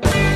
Bye.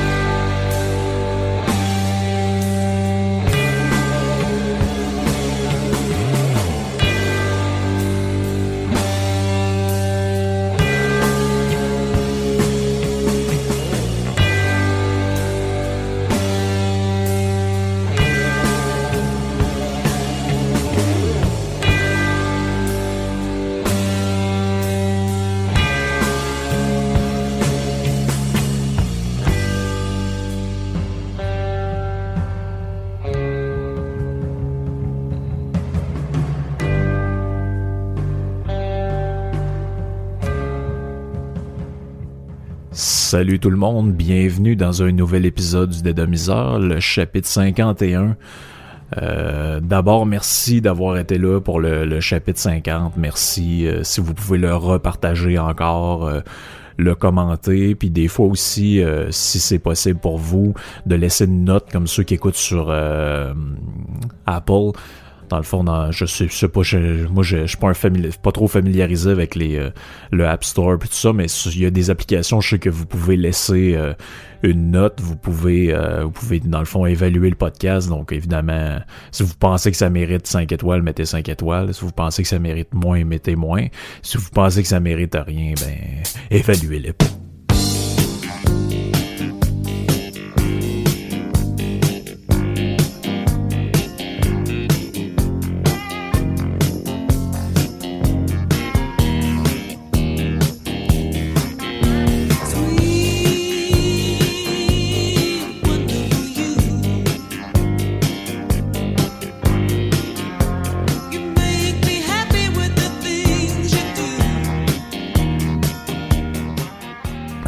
Salut tout le monde, bienvenue dans un nouvel épisode du Dédomiseur, le chapitre 51. Euh, D'abord, merci d'avoir été là pour le, chapitre 50. Merci euh, si vous pouvez le repartager encore. Euh, le commenter, puis des fois aussi, si c'est possible pour vous, de laisser une note comme ceux qui écoutent sur Apple dans le fond, je sais, pas, moi je, suis pas trop familiarisé avec les, euh, le App Store et tout ça, mais il y a des applications, je sais que vous pouvez laisser euh, une note, vous pouvez, euh, vous pouvez dans le fond évaluer le podcast. Donc évidemment, si vous pensez que ça mérite 5 étoiles, mettez 5 étoiles. Si vous pensez que ça mérite moins, mettez moins. Si vous pensez que ça mérite rien, ben évaluez-le.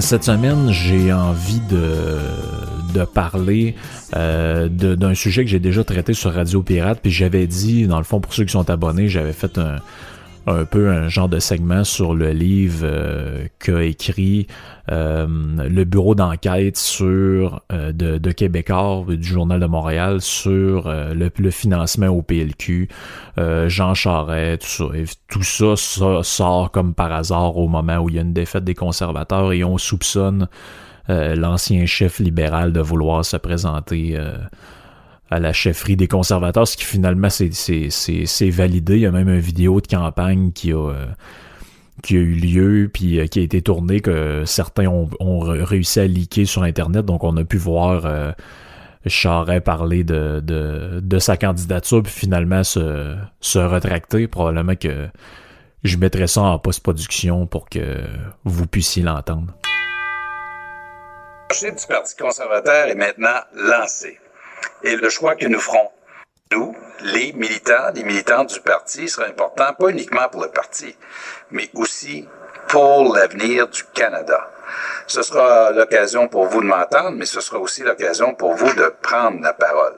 Cette semaine, j'ai envie de, de parler euh, d'un sujet que j'ai déjà traité sur Radio Pirate. Puis j'avais dit, dans le fond, pour ceux qui sont abonnés, j'avais fait un, un peu un genre de segment sur le livre euh, qu'a écrit euh, le bureau d'enquête sur euh, de, de Québécois du Journal de Montréal sur le, le, financement au PLQ, Jean Charest, tout ça. Tout ça, ça sort comme par hasard au moment où il y a une défaite des conservateurs et on soupçonne l'ancien chef libéral de vouloir se présenter à la chefferie des conservateurs, ce qui finalement c'est validé. Il y a même une vidéo de campagne qui a, euh, qui a eu lieu, puis euh, qui a été tournée, que certains ont, ont, réussi à leaker sur Internet. Donc on a pu voir euh, Charret parler de, de, de, sa candidature, puis finalement se, se retracter. Probablement que je mettrai ça en post-production pour que vous puissiez l'entendre. Le du Parti conservateur est maintenant lancé et le choix que nous ferons, nous, les militants, les militants du parti, sera important, pas uniquement pour le parti, mais aussi pour l'avenir du Canada. Ce sera l'occasion pour vous de m'entendre, mais ce sera aussi l'occasion pour vous de prendre la parole.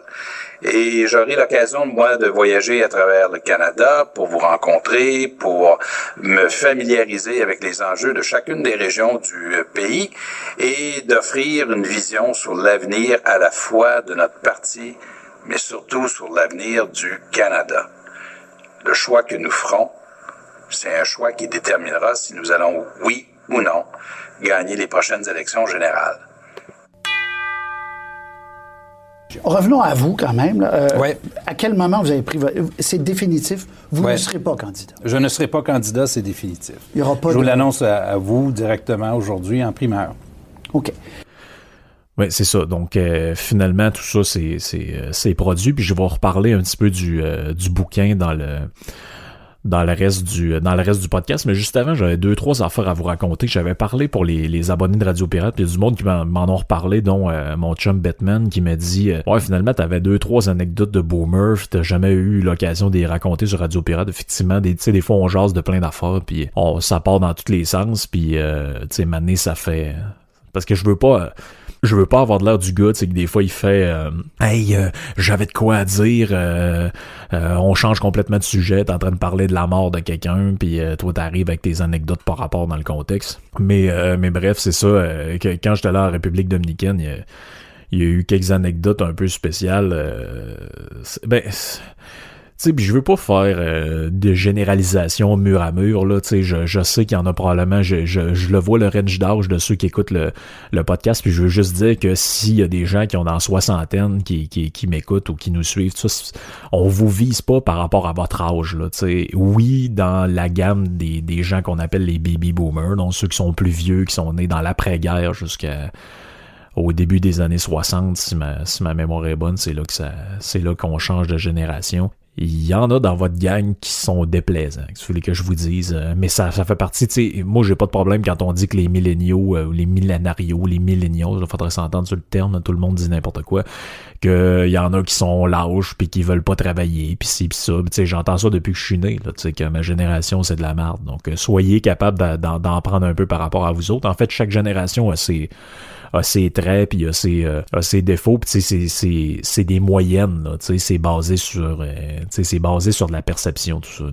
Et j'aurai l'occasion, moi, de voyager à travers le Canada pour vous rencontrer, pour me familiariser avec les enjeux de chacune des régions du pays et d'offrir une vision sur l'avenir à la fois de notre parti, mais surtout sur l'avenir du Canada. Le choix que nous ferons, c'est un choix qui déterminera si nous allons, oui ou non, gagner les prochaines élections générales. Revenons à vous quand même. Euh, à quel moment vous avez pris votre... C'est définitif, vous ne serez pas candidat. Je ne serai pas candidat, c'est définitif. Il y aura pas Je vous l'annonce à, vous directement aujourd'hui en primeur. OK. Oui, c'est ça. Donc, euh, finalement, tout ça, c'est, c'est, produit. Puis je vais reparler un petit peu du, euh, du bouquin dans le dans le reste du dans le reste du podcast. Mais juste avant, j'avais deux, trois affaires à vous raconter. J'avais parlé pour les, les abonnés de Radio Pirate, il y a du monde qui m'en ont reparlé, dont euh, mon chum Batman qui m'a dit euh, Ouais, finalement, t'avais deux, trois anecdotes de boomer, t'as jamais eu l'occasion de raconter sur Radio Pirate. Effectivement, des, des fois on jase de plein d'affaires, puis ça part dans tous les sens, puis euh, tu sais, ça fait. Parce que je veux pas je veux pas avoir de l'air du gars, c'est que des fois il fait euh, Hey, euh, j'avais de quoi à dire, euh, on change complètement de sujet, t'es en train de parler de la mort de quelqu'un, puis toi t'arrives avec tes anecdotes par rapport dans le contexte. Mais mais bref, c'est ça, que quand j'étais là en République dominicaine, il y, a, eu quelques anecdotes un peu spéciales. ben sais, je veux pas faire euh, de généralisation mur à mur, là, tu sais, je, je sais qu'il y en a probablement, je, je, je le vois le range d'âge de ceux qui écoutent le, le podcast, puis je veux juste dire que s'il y a des gens qui ont dans soixantaine qui, qui, qui m'écoutent ou qui nous suivent, ça, on vous vise pas par rapport à votre âge, là, tu sais. Oui, dans la gamme des, des gens qu'on appelle les baby boomers, donc ceux qui sont plus vieux, qui sont nés dans l'après-guerre jusqu'à au début des années 60, si ma, si ma mémoire est bonne, c'est là que ça, c'est là qu'on change de génération il y en a dans votre gang qui sont déplaisants, si vous voulez que je vous dise. Euh, mais ça, ça fait partie, tu sais, moi j'ai pas de problème quand on dit que les milléniaux, euh, les millénarios, les milléniaux, il faudrait s'entendre sur le terme, tout le monde dit n'importe quoi, qu'il y en a qui sont lâches puis qui veulent pas travailler, puis ci, puis ça. Tu sais, j'entends ça depuis que je suis né, tu sais, que ma génération c'est de la merde. Donc euh, soyez capable d'en prendre un peu par rapport à vous autres. En fait, chaque génération a ses a ses traits puis a ses, euh, a ses défauts puis c'est des moyennes là, c'est basé sur euh, c'est basé sur de la perception tout ça.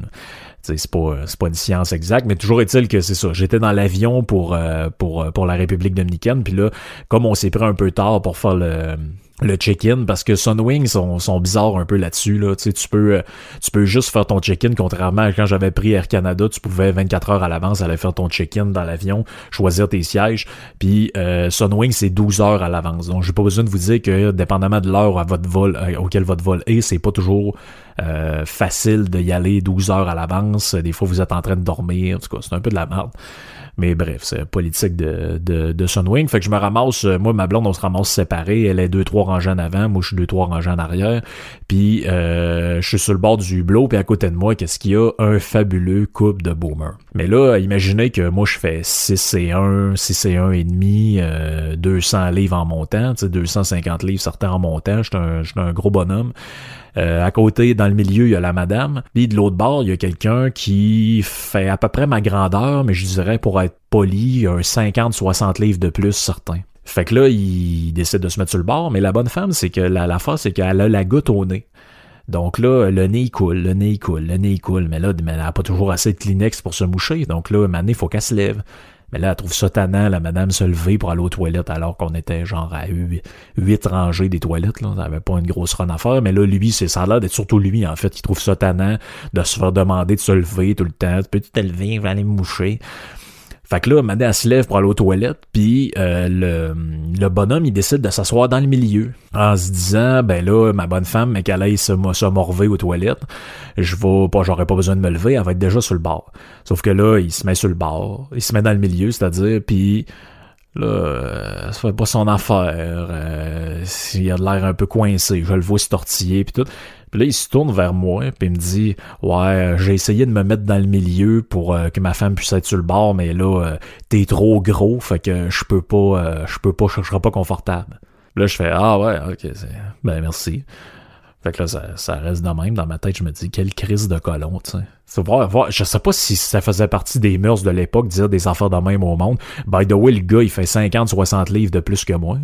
C'est pas c'est pas une science exacte, mais toujours est-il que c'est ça. J'étais dans l'avion pour euh, pour pour la République dominicaine, puis là, comme on s'est pris un peu tard pour faire le le check-in parce que Sunwing sont, sont bizarres un peu là-dessus là. Tu peux euh, tu peux juste faire ton check-in contrairement à quand j'avais pris Air Canada tu pouvais 24 heures à l'avance aller faire ton check-in dans l'avion choisir tes sièges. Puis euh, Sunwing c'est 12 heures à l'avance. Donc j'ai pas besoin de vous dire que dépendamment de l'heure à votre vol euh, auquel votre vol est c'est pas toujours facile d'y aller 12 heures à l'avance. Des fois vous êtes en train de dormir. En tout cas c'est un peu de la merde mais bref, c'est politique de, de, de Sunwing. Fait que je me ramasse, euh, moi, ma blonde, on se ramasse séparés. Elle est deux, trois rangées en avant. Moi, je suis deux, trois rangées en arrière. Puis, euh, je suis sur le bord du hublot. Puis, à côté de moi, qu'est-ce qu'il y a? Un fabuleux couple de boomer. Mais là, imaginez que moi, je fais 6 et 1, 6 et 1 et demi, euh, 200 livres en montant. Tu sais, 250 livres certains en montant. Je suis un, un gros bonhomme. Euh, à côté, dans le milieu, il y a la madame. Puis de l'autre bord, il y a quelqu'un qui fait à peu près ma grandeur, mais je dirais pour être poli, un 50-60 livres de plus certain. Fait que là, il décide de se mettre sur le bord, mais la bonne femme, c'est que la, la c'est qu'elle a la goutte au nez. Donc là, le nez il coule, le nez il coule, le nez il coule, mais là, elle n'a pas toujours assez de Kleenex pour se moucher. Donc là, maintenant, il faut qu'elle se lève. Mais là, elle trouve ça tannant, la madame se lever pour aller aux toilettes alors qu'on était genre à huit rangées des toilettes. Là. Ça avait pas une grosse run à faire. Mais là, lui, c'est ça a l'air d'être surtout lui, en fait, qui trouve ça tannant de se faire demander de se lever tout le temps. Peux-tu te lever, va aller me moucher. Fait que là, Madame se lève pour aller aux toilettes, puis euh, le, le bonhomme, il décide de s'asseoir dans le milieu, en se disant, ben là, ma bonne femme, mais qu'elle aille se, se morver aux toilettes, je vais pas, j'aurais pas besoin de me lever, elle va être déjà sur le bord. Sauf que là, il se met sur le bord, il se met dans le milieu, c'est-à-dire, puis là, euh, ça fait pas son affaire, euh, il a de l'air un peu coincé, je le vois se tortiller, puis tout. Puis là, il se tourne vers moi, puis il me dit Ouais, j'ai essayé de me mettre dans le milieu pour euh, que ma femme puisse être sur le bord, mais là, euh, t'es trop gros, fait que je peux pas, euh, je peux pas, je serai pas confortable. là, je fais Ah ouais, ok, ben merci. Fait que là, ça, reste de même. Dans ma tête, je me dis, quelle crise de colon, tu sais. Voir, je sais pas si ça faisait partie des mœurs de l'époque, dire des affaires de même au monde. By the way, le gars, il fait 50, 60 livres de plus que moi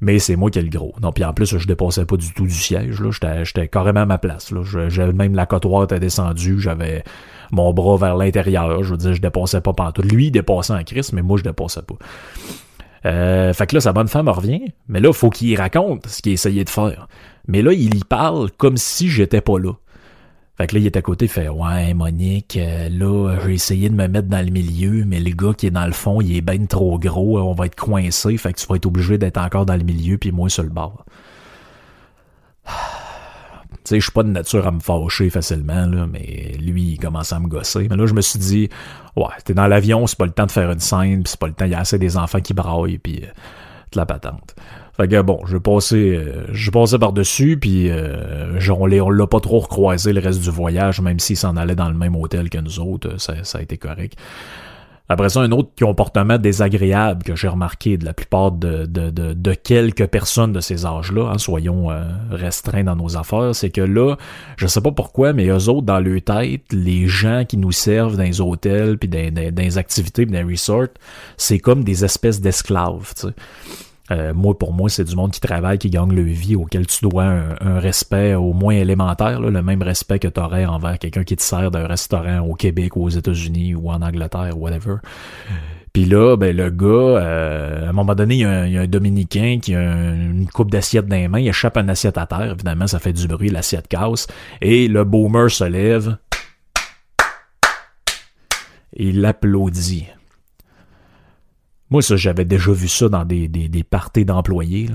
mais c'est moi qui ai le gros. Non, puis en plus, je dépassais pas du tout du siège, là. J'étais, carrément à ma place, là. J'avais même la cotoire était descendue, j'avais mon bras vers l'intérieur. Je veux dire, je dépassais pas partout. Lui, il dépassait en crise, mais moi, je dépassais pas. Euh, fait que là, sa bonne femme revient, mais là, faut qu'il raconte ce qu'il essayait de faire. Mais là, il y parle comme si j'étais pas là. Fait que là, il est à côté, fait Ouais, Monique, euh, là, j'ai essayé de me mettre dans le milieu, mais le gars qui est dans le fond, il est ben trop gros, on va être coincé, fait que tu vas être obligé d'être encore dans le milieu, puis moi sur le bord. tu sais, je suis pas de nature à me fâcher facilement, là, mais lui, il commence à me gosser. Mais là, je me suis dit, ouais, t'es dans l'avion, c'est pas le temps de faire une scène, puis c'est pas le temps, il y a assez des enfants qui braillent, puis euh, de la patente. Fait que bon, je passais, euh, je passais par-dessus, puis euh, on l'a pas trop recroisé le reste du voyage, même s'il s'en allait dans le même hôtel que nous autres, ça, a été correct. Après ça, un autre comportement désagréable que j'ai remarqué de la plupart de, de, de, quelques personnes de ces âges-là, hein, soyons euh, restreints dans nos affaires, c'est que là, je sais pas pourquoi, mais eux autres, dans leur tête, les gens qui nous servent dans les hôtels, puis dans, dans, les activités, puis dans les resorts, c'est comme des espèces d'esclaves. Euh, moi, pour moi, c'est du monde qui travaille, qui gagne le vie, auquel tu dois un, respect au moins élémentaire, le même respect que tu aurais envers quelqu'un qui te sert d'un restaurant au Québec ou aux États-Unis ou en Angleterre, whatever. Puis là, ben, le gars, euh, à un moment donné, il y, a un, Dominicain qui a une coupe d'assiette dans les mains, il échappe une assiette à terre, évidemment, ça fait du bruit, l'assiette casse, et le boomer se lève, et il applaudit. Moi, ça, j'avais déjà vu ça dans des, des, des parties d'employés.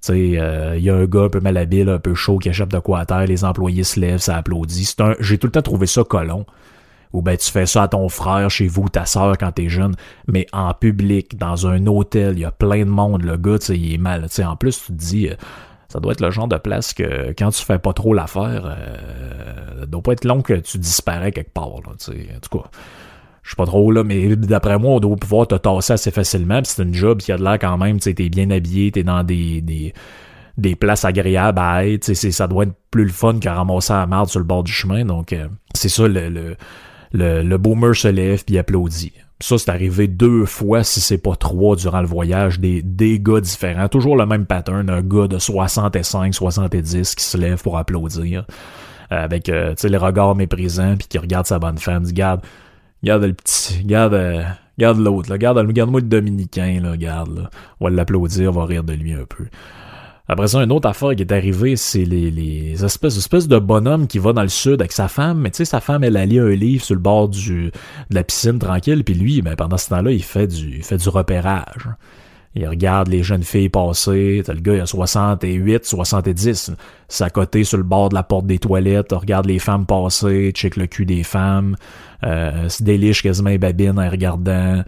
Sais, euh, il y a un gars un peu malhabile, un peu chaud qui échappe de quoi à terre, les employés se lèvent, ça applaudit. J'ai tout le temps trouvé ça colon ou ben tu fais ça à ton frère chez vous, ta soeur quand t'es jeune, mais en public, dans un hôtel, il y a plein de monde, le gars, tu sais, il est mal. En plus, tu te dis, euh, ça doit être le genre de place que quand tu fais pas trop l'affaire, euh, doit pas être long que tu disparais quelque part, en tout cas. Je sais pas trop là, mais d'après moi, on doit pouvoir te tasser assez facilement. c'est une job qui a de l'air quand même, tu t'es bien habillé, t'es dans des, des, des places agréables à être. Ça doit être plus le fun que ramasser la merde sur le bord du chemin. Donc, euh, c'est ça le, le, boomer se lève puis applaudit. Ça, c'est arrivé deux fois, si c'est pas trois, durant le voyage, des, des gars différents. Toujours le même pattern, un gars de 65, 70 qui se lève pour applaudir. Euh, avec, euh, les regards méprisants, puis qui regarde sa bonne femme, dit, garde, garde le petit, garde, euh, garde l'autre, garde, garde-moi le dominicain, là, garde, là. On va l'applaudir, on va rire de lui un peu. Après ça, une autre affaire qui est arrivée, c'est les, les espèces, de bonhomme qui va dans le sud avec sa femme. Mais tu sais, sa femme, elle a lu un livre sur le bord de la piscine tranquille. Puis lui, ben, pendant ce temps-là, il fait du, il fait du repérage. Il regarde les jeunes filles passer. T'as le gars, il a 68, 70. C'est à côté sur le bord de la porte des toilettes. Regarde les femmes passer, check le cul des femmes. Euh, se déliche quasiment les babines en regardant.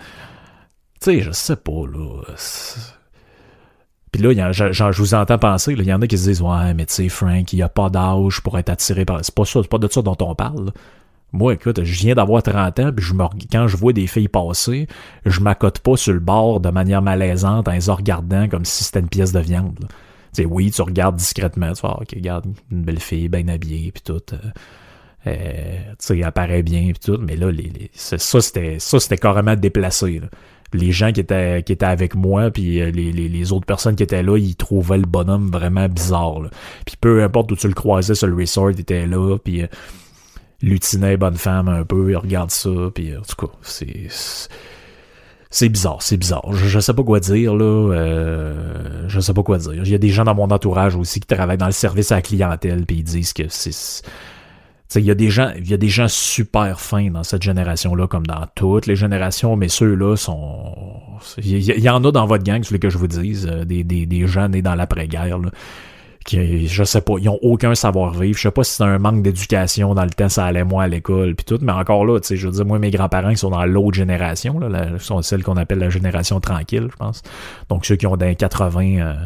Tu sais, je sais pas, là. Puis là, je vous entends penser, il y en a qui se disent Ouais, mais tu sais, Frank, il n'y a pas d'âge pour être attiré par. C'est pas ça, c'est pas de ça dont on parle. Moi, écoute, je viens d'avoir 30 ans, puis je me, quand je vois des filles passer, je m'accote pas sur le bord de manière malaisante en les regardant comme si c'était une pièce de viande. Tu sais, oui, tu regardes discrètement, tu vois, ok, regarde, une belle fille, bien habillée, puis tout. Euh, euh, tu sais, apparaît bien, puis tout, mais là, les, ça, c'était ça, c'était carrément déplacé. Là les gens qui étaient qui étaient avec moi puis euh, les, les, les, autres personnes qui étaient là ils trouvaient le bonhomme vraiment bizarre là. puis peu importe où tu le croisais sur le resort il était là puis lutinait bonne femme un peu il regarde ça puis en tout cas c'est c'est bizarre, c'est bizarre. Je, je, sais pas quoi dire là. Euh, je sais pas quoi dire. Il y a des gens dans mon entourage aussi qui travaillent dans le service à la clientèle puis ils disent que c'est il y a des gens, il y a des gens super fins dans cette génération-là, comme dans toutes les générations, mais ceux-là sont, il y, en a dans votre gang, celui que je vous dise, euh, des, des, des gens nés dans l'après-guerre, qui, je sais pas, ils ont aucun savoir-vivre. Je sais pas si c'est un manque d'éducation dans le temps, ça allait moins à l'école, puis tout, mais encore là, tu sais, je veux dire, moi, mes grands-parents, ils sont dans l'autre génération, là, sont celles qu'on appelle la génération tranquille, je pense. Donc, ceux qui ont d'un 80,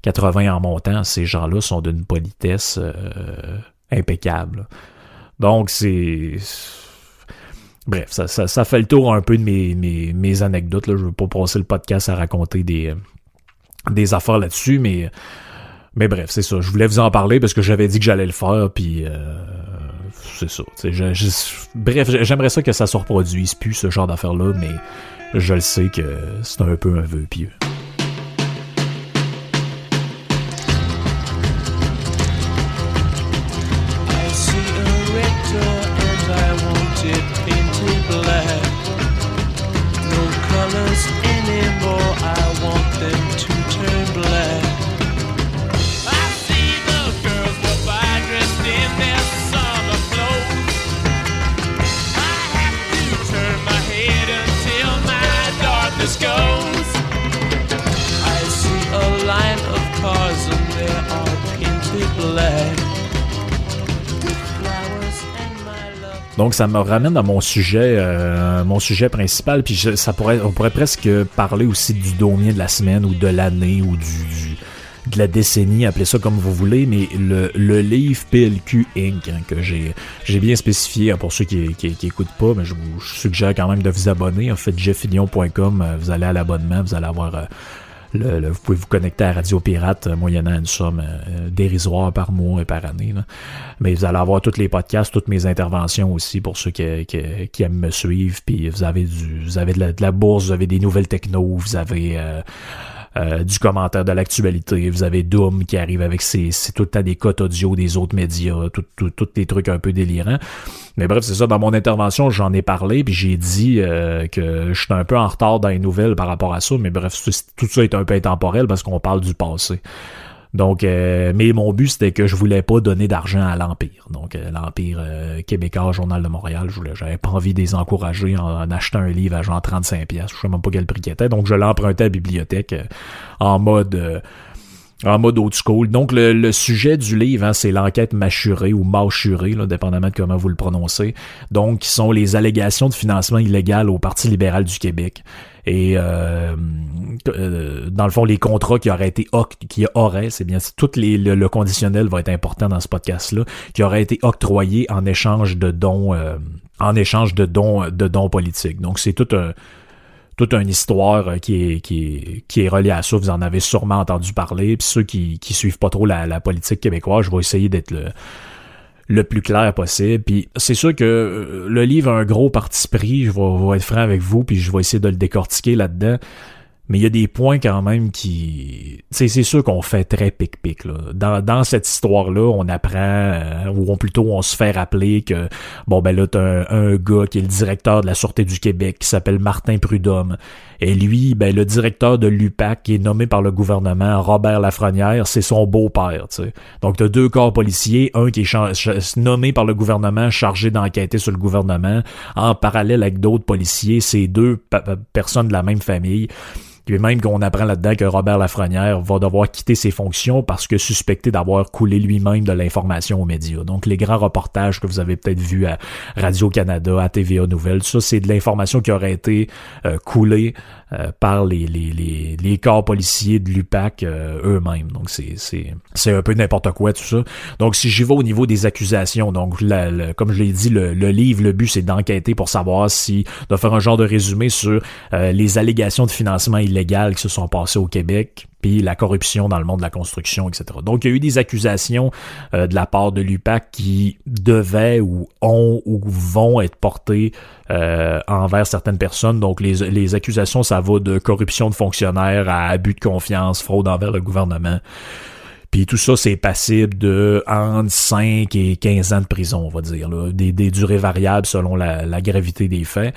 80 en montant, ces gens-là sont d'une politesse euh, impeccable. Donc, c'est... Bref, ça, ça, fait le tour un peu de mes, mes, mes anecdotes. Là. Je veux pas passer le podcast à raconter des, des affaires là-dessus, mais, mais bref, c'est ça. Je voulais vous en parler parce que j'avais dit que j'allais le faire, puis euh, c'est ça. bref, j'aimerais ça que ça se reproduise plus, ce genre d'affaires-là, mais je le sais que c'est un peu un vœu pieux. Ça me ramène à mon sujet, euh, mon sujet principal. Puis ça pourrait, on pourrait presque parler aussi du domier de la semaine ou de l'année ou du, de la décennie, appelez ça comme vous voulez. Mais le, le livre PLQ Inc. Hein, que j'ai j'ai bien spécifié hein, pour ceux qui, qui, qui écoutent pas, mais je vous suggère quand même de vous abonner. En fait, jeffillion.com, euh, vous allez à l'abonnement, vous allez avoir euh, vous pouvez vous connecter à Radio Pirate euh, moyennant une somme euh, dérisoire par mois et par année. Mais vous allez avoir tous les podcasts, toutes mes interventions aussi pour ceux qui, qui, aiment me suivre. Puis vous avez du, vous avez de la, bourse, vous avez des nouvelles techno, vous avez euh, du commentaire de l'actualité. Vous avez Doom qui arrive avec ses, c'est tout le temps des cotes audio des autres médias, tous tout, tout, des trucs un peu délirants. Mais bref, c'est ça, dans mon intervention, j'en ai parlé, puis j'ai dit euh, que je suis un peu en retard dans les nouvelles par rapport à ça, mais bref, tout ça est un peu intemporel parce qu'on parle du passé. Donc, euh, mais mon but, c'était que je voulais pas donner d'argent à l'Empire. Donc, euh, l'Empire euh, québécois, Journal de Montréal, je j'avais pas envie de les encourager en, achetant un livre à genre 35 pièces. Je sais même pas quel prix qu'il était. Donc, je l'empruntais à la bibliothèque en mode en mode old school. Donc, le, sujet du livre, hein, c'est l'enquête mâchurée ou mâchurée, là, dépendamment de comment vous le prononcez. Donc, qui sont les allégations de financement illégal au Parti libéral du Québec. Et euh, euh, dans le fond, les contrats qui auraient été qui c'est bien, tout les, le, conditionnel va être important dans ce podcast-là, qui auraient été octroyés en échange de dons, euh, en échange de dons, de dons politiques. Donc c'est tout un toute une histoire qui est, qui, est, qui est reliée à ça. Vous en avez sûrement entendu parler. Puis ceux qui, qui suivent pas trop la, politique québécoise, je vais essayer d'être le, le plus clair possible. Puis c'est sûr que euh, le livre a un gros parti pris, je vais, être franc avec vous, puis je vais essayer de le décortiquer là-dedans. Mais il y a des points quand même qui... C'est sûr qu'on fait très pic-pic. Dans, dans cette histoire-là, on apprend, euh, ou plutôt on se fait rappeler que, bon ben là, t'as un, un gars qui est le directeur de la Sûreté du Québec, qui s'appelle Martin Prudhomme. Et lui, ben, le directeur de l'UPAC, qui est nommé par le gouvernement, Robert Lafrenière, c'est son beau-père. Donc, tu as deux corps policiers, un qui est nommé par le gouvernement, chargé d'enquêter sur le gouvernement, en parallèle avec d'autres policiers, c'est deux personnes de la même famille. Puis même qu'on apprend là-dedans que Robert Lafrenière va devoir quitter ses fonctions parce que suspecté d'avoir coulé lui-même de l'information aux médias. Donc les grands reportages que vous avez peut-être vus à Radio-Canada, à TVA Nouvelles, ça c'est de l'information qui aurait été euh, coulée euh, par les, les, les, les, corps policiers de l'UPAC euh, eux-mêmes. Donc c'est, un peu n'importe quoi tout ça. Donc si j'y vais au niveau des accusations, donc comme je l'ai dit, le, le, livre, le but c'est d'enquêter pour savoir si, de faire un genre de résumé sur euh, les allégations de financement illégal qui se sont passées au Québec, la corruption dans le monde de la construction, etc. Donc, il y a eu des accusations de la part de l'UPAC qui devaient ou ont ou vont être portées euh, envers certaines personnes. Donc, les, les accusations, ça va de corruption de fonctionnaires à abus de confiance, fraude envers le gouvernement. Puis tout ça, c'est passible de entre 5 et 15 ans de prison, on va dire. Là. Des, des durées variables selon la, la gravité des faits.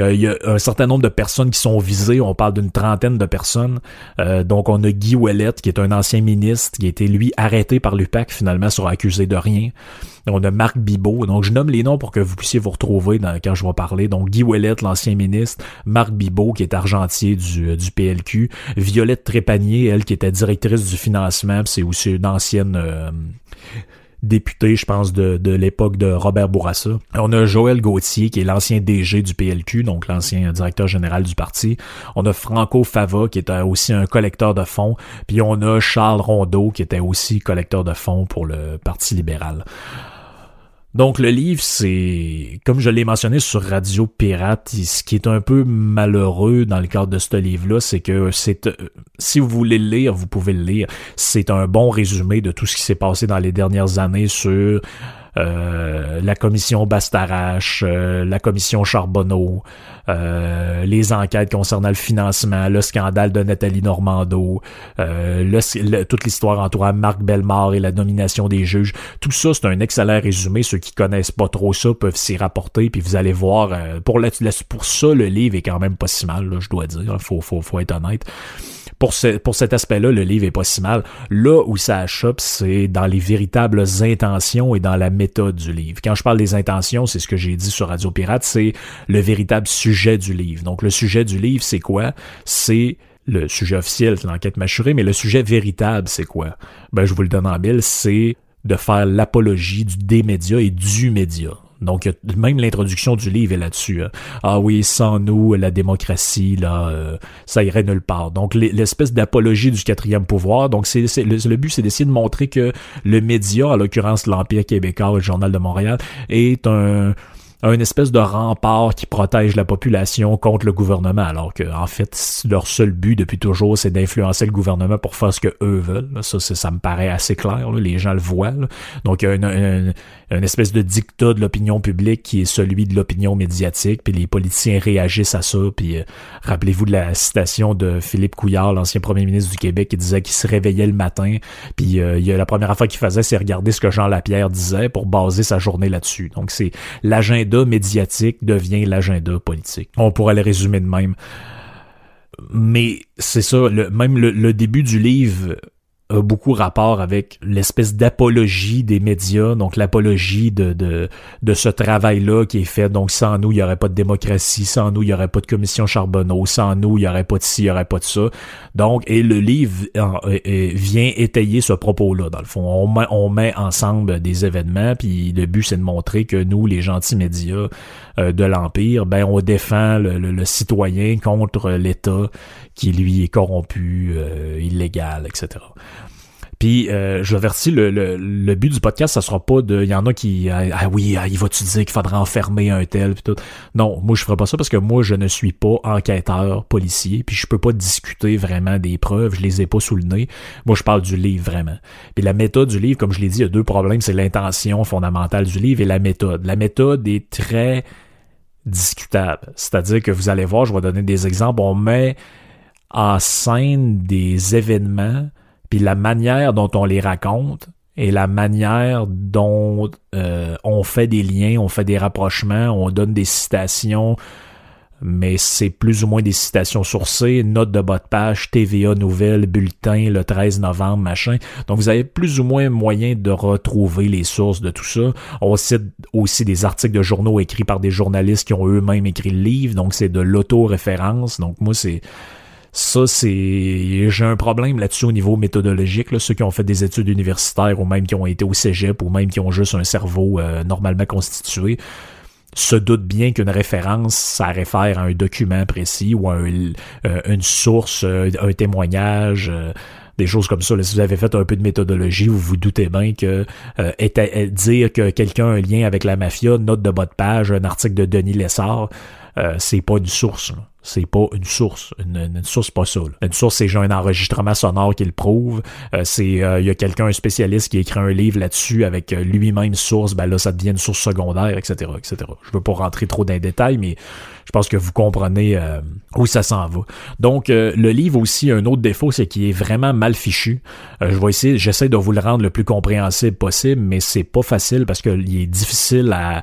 Euh, il y a un certain nombre de personnes qui sont visées. On parle d'une trentaine de personnes. Euh, donc, on a Guy Ouellette, qui est un ancien ministre, qui a été, lui, arrêté par l'UPAC, finalement, sur accusé de rien. On a Marc Bibot. Donc, je nomme les noms pour que vous puissiez vous retrouver dans, quand je vais parler. Donc, Guy Ouellette, l'ancien ministre. Marc Bibot, qui est argentier du, euh, du PLQ. Violette Trépanier, elle, qui était directrice du financement. C'est aussi une ancienne député, je pense, de, de l'époque de Robert Bourassa. On a Joël Gauthier, qui est l'ancien DG du PLQ, donc l'ancien directeur général du parti. On a Franco Fava, qui était aussi un collecteur de fonds. Puis on a Charles Rondeau, qui était aussi collecteur de fonds pour le Parti libéral. Donc le livre, c'est, comme je l'ai mentionné sur Radio Pirate, ce qui est un peu malheureux dans le cadre de ce livre-là, c'est que c'est, euh, si vous voulez le lire, vous pouvez le lire. C'est un bon résumé de tout ce qui s'est passé dans les dernières années sur la commission Bastarache, euh, la commission Charbonneau, euh, les enquêtes concernant le financement, le scandale de Nathalie Normando, le, toute l'histoire entourant Marc Bellemare et la nomination des juges. Tout ça, c'est un excellent résumé. Ceux qui connaissent pas trop ça peuvent s'y rapporter, puis vous allez voir. pour, la, pour ça, le livre est quand même pas si mal, là, je dois dire. Faut, faut, faut être honnête pour, cet aspect-là, le livre est pas si mal. Là où ça achoppe, c'est dans les véritables intentions et dans la méthode du livre. Quand je parle des intentions, c'est ce que j'ai dit sur Radio Pirate, c'est le véritable sujet du livre. Donc le sujet du livre, c'est quoi? C'est le sujet officiel, c'est l'enquête mâchurée, mais le sujet véritable, c'est quoi? Ben, je vous le donne en mille, c'est de faire l'apologie du des médias et du média. Donc, même l'introduction du livre est là-dessus. Hein. Ah oui, sans nous, la démocratie, là, euh, ça irait nulle part. Donc, l'espèce d'apologie du quatrième pouvoir. Donc, c'est le, but, c'est d'essayer de montrer que le média, en l'occurrence l'Empire québécois, le Journal de Montréal, est un un espèce de rempart qui protège la population contre le gouvernement, alors que en fait leur seul but depuis toujours c'est d'influencer le gouvernement pour faire ce que eux veulent. Ça, ça me paraît assez clair. Les gens le voient. Donc il y a une, une, espèce de dictat de l'opinion publique qui est celui de l'opinion médiatique, puis les politiciens réagissent à ça. Puis euh, rappelez-vous de la citation de Philippe Couillard, l'ancien premier ministre du Québec, qui disait qu'il se réveillait le matin, puis euh, il y a la première affaire qu'il faisait, c'est regarder ce que Jean Lapierre disait pour baser sa journée là-dessus. Donc c'est l'agenda médiatique devient l'agenda politique. On pourrait le résumer de même. Mais c'est ça, même le, début du livre a beaucoup rapport avec l'espèce d'apologie des médias, donc l'apologie de, de, de ce travail-là qui est fait. Donc sans nous, il n'y aurait pas de démocratie, sans nous, il n'y aurait pas de commission Charbonneau, sans nous, il n'y aurait pas de ci, il n'y aurait pas de ça. Donc, et le livre vient étayer ce propos-là, dans le fond. On met, on met ensemble des événements, puis le but, c'est de montrer que nous, les gentils médias euh, de l'Empire, ben on défend le, le, citoyen contre l'État qui, lui, est corrompu, euh, illégal, etc. Puis euh, je avertis, le, le, le, but du podcast, ça sera pas de. Il y en a qui. Ah, ah oui, ah, il va-tu dire qu'il faudra enfermer un tel puis tout. Non, moi je ferai pas ça parce que moi je ne suis pas enquêteur policier, puis je peux pas discuter vraiment des preuves, je les ai pas sous le nez. Moi je parle du livre vraiment. Puis la méthode du livre, comme je l'ai dit, il y a deux problèmes, c'est l'intention fondamentale du livre et la méthode. La méthode est très discutable. C'est-à-dire que vous allez voir, je vais donner des exemples, on met en scène des événements la manière dont on les raconte et la manière dont euh, on fait des liens, on fait des rapprochements, on donne des citations, mais c'est plus ou moins des citations sourcées, notes de bas de page, TVA Nouvelles, bulletin le 13 novembre, machin. Donc vous avez plus ou moins moyen de retrouver les sources de tout ça. On cite aussi des articles de journaux écrits par des journalistes qui ont eux-mêmes écrit le livre, donc c'est de l'auto-référence. Donc moi c'est ça, c'est. J'ai un problème là-dessus au niveau méthodologique. Là. Ceux qui ont fait des études universitaires ou même qui ont été au cégep ou même qui ont juste un cerveau euh, normalement constitué se doutent bien qu'une référence, ça réfère à un document précis ou à euh, une source, euh, un témoignage des choses comme ça. si vous avez fait un peu de méthodologie, vous vous doutez bien que dire que quelqu'un a un lien avec la mafia, note de bas de page, un article de Denis Lessard, c'est pas une source. C'est pas une source. Une, source, pas ça. Une source, c'est genre un enregistrement sonore qui le prouve. Euh, c'est euh, il y a quelqu'un, un spécialiste qui écrit un livre là-dessus avec euh, lui-même source. Ben là, ça devient une source secondaire, etc., etc. Je veux pas rentrer trop dans les détails, mais je pense que vous comprenez où ça s'en va. Donc, le livre aussi, un autre défaut, c'est qu'il est vraiment mal fichu. je vais essayer, j'essaie de vous le rendre le plus compréhensible possible, mais c'est pas facile parce qu'il est difficile à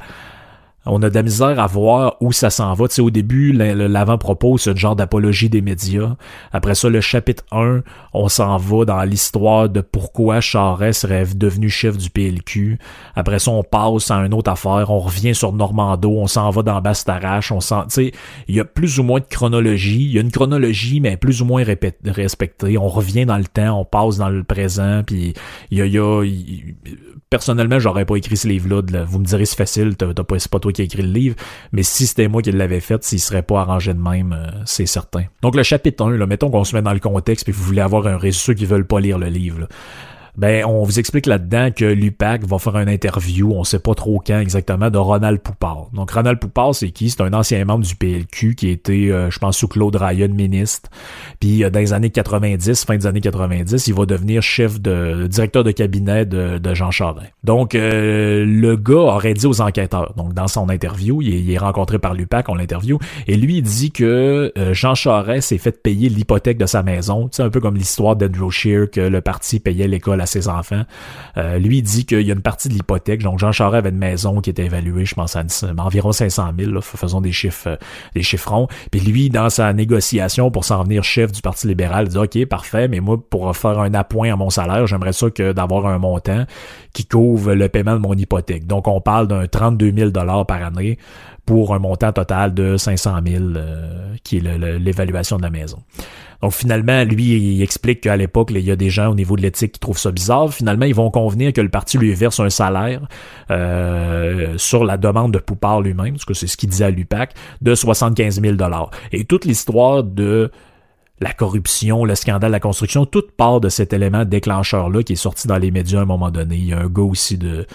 on a de la misère à voir où ça s'en va. Tu au début, l'avant-propos, c'est genre d'apologie des médias. Après ça, le chapitre 1, on s'en va dans l'histoire de pourquoi Charest serait devenu chef du PLQ. Après ça, on passe à une autre affaire. On revient sur Normando. On s'en va dans Bastarache. On s'en, tu sais, il y a plus ou moins de chronologie. Il y a une chronologie, mais plus ou moins respectée. On revient dans le temps. On passe dans le présent. Puis il y a, y a personnellement, j'aurais pas écrit ce livre-là. Vous me direz c'est facile, t'as pas, c'est pas toi qui as écrit le livre, mais si c'était moi qui l'avais fait, s'il serait pas arrangé de même, euh, c'est certain. Donc le chapitre 1, là, mettons qu'on se met dans le contexte, puis vous voulez avoir un réseau ceux qui veulent pas lire le livre ben on vous explique là-dedans que l'UPAC va faire une interview, on sait pas trop quand exactement, de Ronald Poupard. Donc Ronald Poupard, c'est qui? C'est un ancien membre du PLQ qui était, euh, je pense, sous Claude Ryan, ministre. Puis euh, dans les années 90, fin des années 90, il va devenir chef de directeur de cabinet de, Jean Charest. Donc euh, le gars aurait dit aux enquêteurs, donc dans son interview, il est, rencontré par l'UPAC, on l'interview, et lui il dit que Jean Charest s'est fait payer l'hypothèque de sa maison. C'est un peu comme l'histoire d'Andrew Shear que le parti payait l'école à ses enfants. Euh, lui, dit qu'il y a une partie de l'hypothèque. Donc, Jean Charest avait une maison qui était évaluée, je pense, à environ 500 000. faisons des chiffres, euh, des chiffrons. Puis lui, dans sa négociation pour s'en venir chef du Parti libéral, il dit, OK, parfait, mais moi, pour faire un appoint à mon salaire, j'aimerais ça que d'avoir un montant qui couvre le paiement de mon hypothèque. Donc, on parle d'un 32 000 par année pour un montant total de 500 000 euh, qui est l'évaluation de la maison. Donc finalement, lui, il explique qu'à l'époque, il y a des gens au niveau de l'éthique qui trouvent ça bizarre. Finalement, ils vont convenir que le parti lui verse un salaire euh, sur la demande de Poupard lui-même, parce que c'est ce qu'il disait à l'UPAC, de 75 000 Et toute l'histoire de la corruption, le scandale, la construction, toute part de cet élément déclencheur-là qui est sorti dans les médias à un moment donné. Il y a un gars aussi de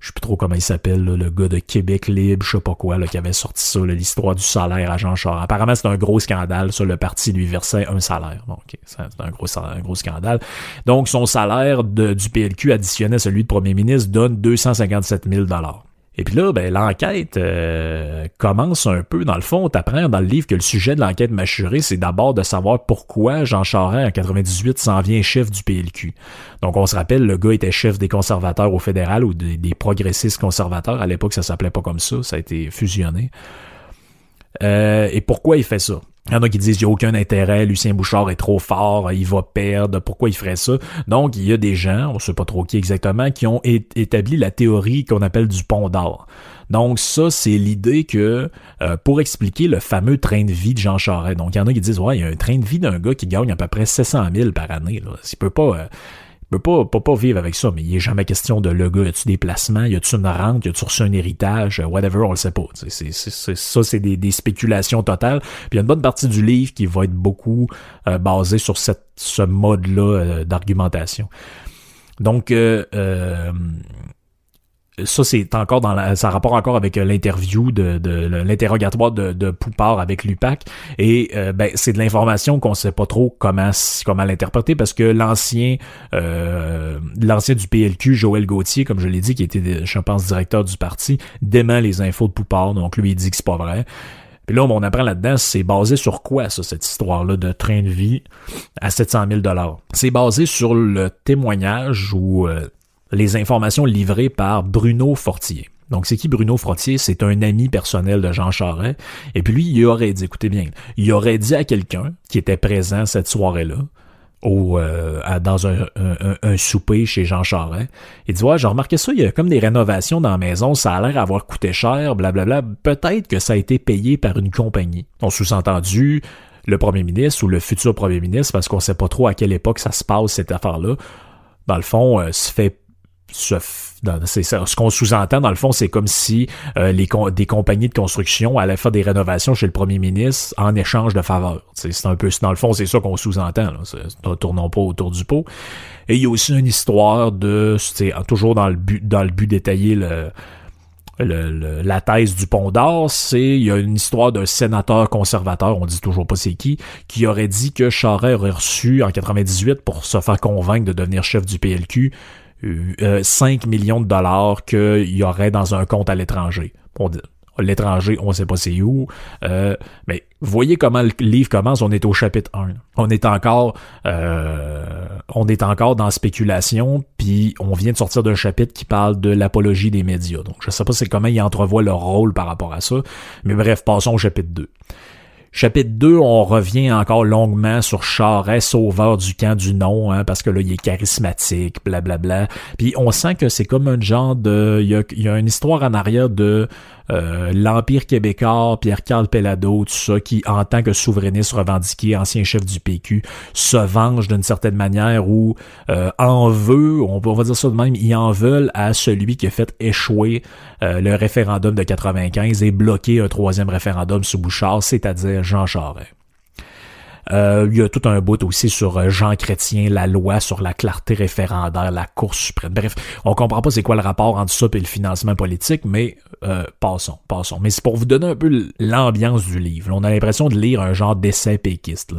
je sais plus trop comment il s'appelle, le gars de Québec Libre, je sais pas quoi, là, qui avait sorti ça, l'histoire du salaire à Jean Charest. Apparemment, c'est un gros scandale. Ça, le parti lui versait un salaire. Donc, c'est un gros, un gros scandale. Donc, son salaire du PLQ additionné à celui de premier ministre donne 257 000 et puis là, ben, l'enquête euh, commence un peu. Dans le fond, t'apprends dans le livre que le sujet de l'enquête mâchurée, c'est d'abord de savoir pourquoi Jean Charest, en 98, s'en vient chef du PLQ. Donc, on se rappelle, le gars était chef des conservateurs au fédéral ou des, des progressistes conservateurs. À l'époque, ça s'appelait pas comme ça. Ça a été fusionné. Euh, et pourquoi il fait ça? Il y en a qui disent qu'il n'y a aucun intérêt, Lucien Bouchard est trop fort, il va perdre, pourquoi il ferait ça? Donc, il y a des gens, on ne sait pas trop qui exactement, qui ont établi la théorie qu'on appelle du pont d'or. Donc, ça, c'est l'idée que euh, pour expliquer le fameux train de vie de Jean Charest. Donc, il y en a qui disent Ouais, il y a un train de vie d'un gars qui gagne à peu près 700 000 par année. Là. Il peut pas. Euh, peut pas, pas, pas vivre avec ça, mais il est jamais question de le gars, y a-tu des placements, y a-tu une rente, y a-tu reçu un héritage, whatever, on le sait pas. C'est, ça, c'est des, des, spéculations totales. Puis il y a une bonne partie du livre qui va être beaucoup euh, basée sur cette, ce mode-là euh, d'argumentation. Donc, euh, euh ça c'est encore dans la, ça rapport encore avec euh, l'interview de, de, l'interrogatoire de, de Poupard avec Lupac. Et euh, ben c'est de l'information qu'on sait pas trop comment comment l'interpréter parce que l'ancien euh, l'ancien du PLQ Joël Gauthier comme je l'ai dit qui était je pense directeur du parti dément les infos de Poupard. Donc lui il dit que c'est pas vrai. Puis là, on apprend là-dedans, c'est basé sur quoi, ça, cette histoire-là de train de vie à 700 000 C'est basé sur le témoignage ou les informations livrées par Bruno Fortier. Donc, c'est qui Bruno Fortier? C'est un ami personnel de Jean Charest. Et puis lui, il aurait dit, écoutez bien, il aurait dit à quelqu'un qui était présent cette soirée-là, au, euh, dans un, un, souper chez Jean Charest. Il dit, ouais, j'ai remarqué ça, il y a comme des rénovations dans la maison, ça a l'air avoir coûté cher, blablabla. Peut-être que ça a été payé par une compagnie. On sous-entendu, le premier ministre ou le futur premier ministre, parce qu'on sait pas trop à quelle époque ça se passe, cette affaire-là. Dans le fond, euh, se fait ce, qu'on sous-entend dans le fond, c'est comme si euh, les des compagnies de construction allaient faire des rénovations chez le premier ministre en échange de faveurs. C'est un peu dans le fond, c'est ça qu'on sous-entend. Tournons pas autour du pot. Et il y a aussi une histoire de, toujours dans le but dans le but d'étayer le, la thèse du pont d'or, c'est il y a une histoire d'un sénateur conservateur, on dit toujours pas c'est qui, qui aurait dit que Charest aurait reçu en 98 pour se faire convaincre de devenir chef du PLQ 5 euh, millions de dollars qu'il y aurait dans un compte à l'étranger. l'étranger, on sait pas c'est où. Euh, mais voyez comment le livre commence, on est au chapitre 1. On est encore euh, on est encore dans spéculation, puis on vient de sortir d'un chapitre qui parle de l'apologie des médias. Donc je sais pas c'est comment il entrevoit leur rôle par rapport à ça. Mais bref, passons au chapitre 2. Chapitre 2, on revient encore longuement sur Charest, sauveur du camp du nom, hein, parce que là, il est charismatique, blablabla. Bla, bla. Puis on sent que c'est comme un genre de... Il y a une histoire en arrière de euh, l'Empire québécois, Pierre-Carl Pellado, tout ça, qui, en tant que souverainiste revendiqué, ancien chef du PQ, se venge d'une certaine manière ou euh, en veut, on va dire ça de même, ils en veulent à celui qui a fait échouer euh, le référendum de 95 et bloquer un troisième référendum sous Bouchard, c'est-à-dire Jean Charest. Euh, il y a tout un bout aussi sur euh, Jean Chrétien, la loi sur la clarté référendaire, la Cour suprême. Bref, on comprend pas c'est quoi le rapport entre ça et le financement politique, mais euh, passons, passons. Mais c'est pour vous donner un peu l'ambiance du livre. On a l'impression de lire un genre d'essai péquiste.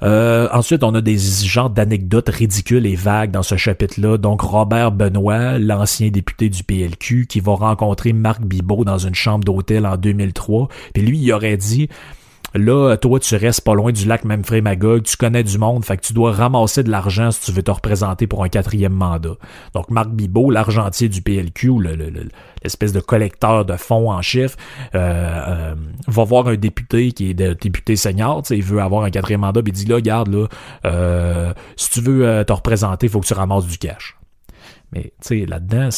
ensuite, on a des genres d'anecdotes ridicules et vagues dans ce chapitre-là. Donc, Robert Benoît, l'ancien député du PLQ, qui va rencontrer Marc Bibot dans une chambre d'hôtel en 2003. Puis lui, il aurait dit Là, toi, tu restes pas loin du lac Memphrey Magog, tu connais du monde, fait que tu dois ramasser de l'argent si tu veux te représenter pour un quatrième mandat. Donc, Marc Bibot, l'argentier du PLQ, l'espèce de collecteur de fonds en chiffres, euh, euh, va voir un député qui est député senior, il veut avoir un quatrième mandat, puis il dit là, regarde, là, euh, si tu veux te représenter, il faut que tu ramasses du cash. Mais, tu sais, là-dedans,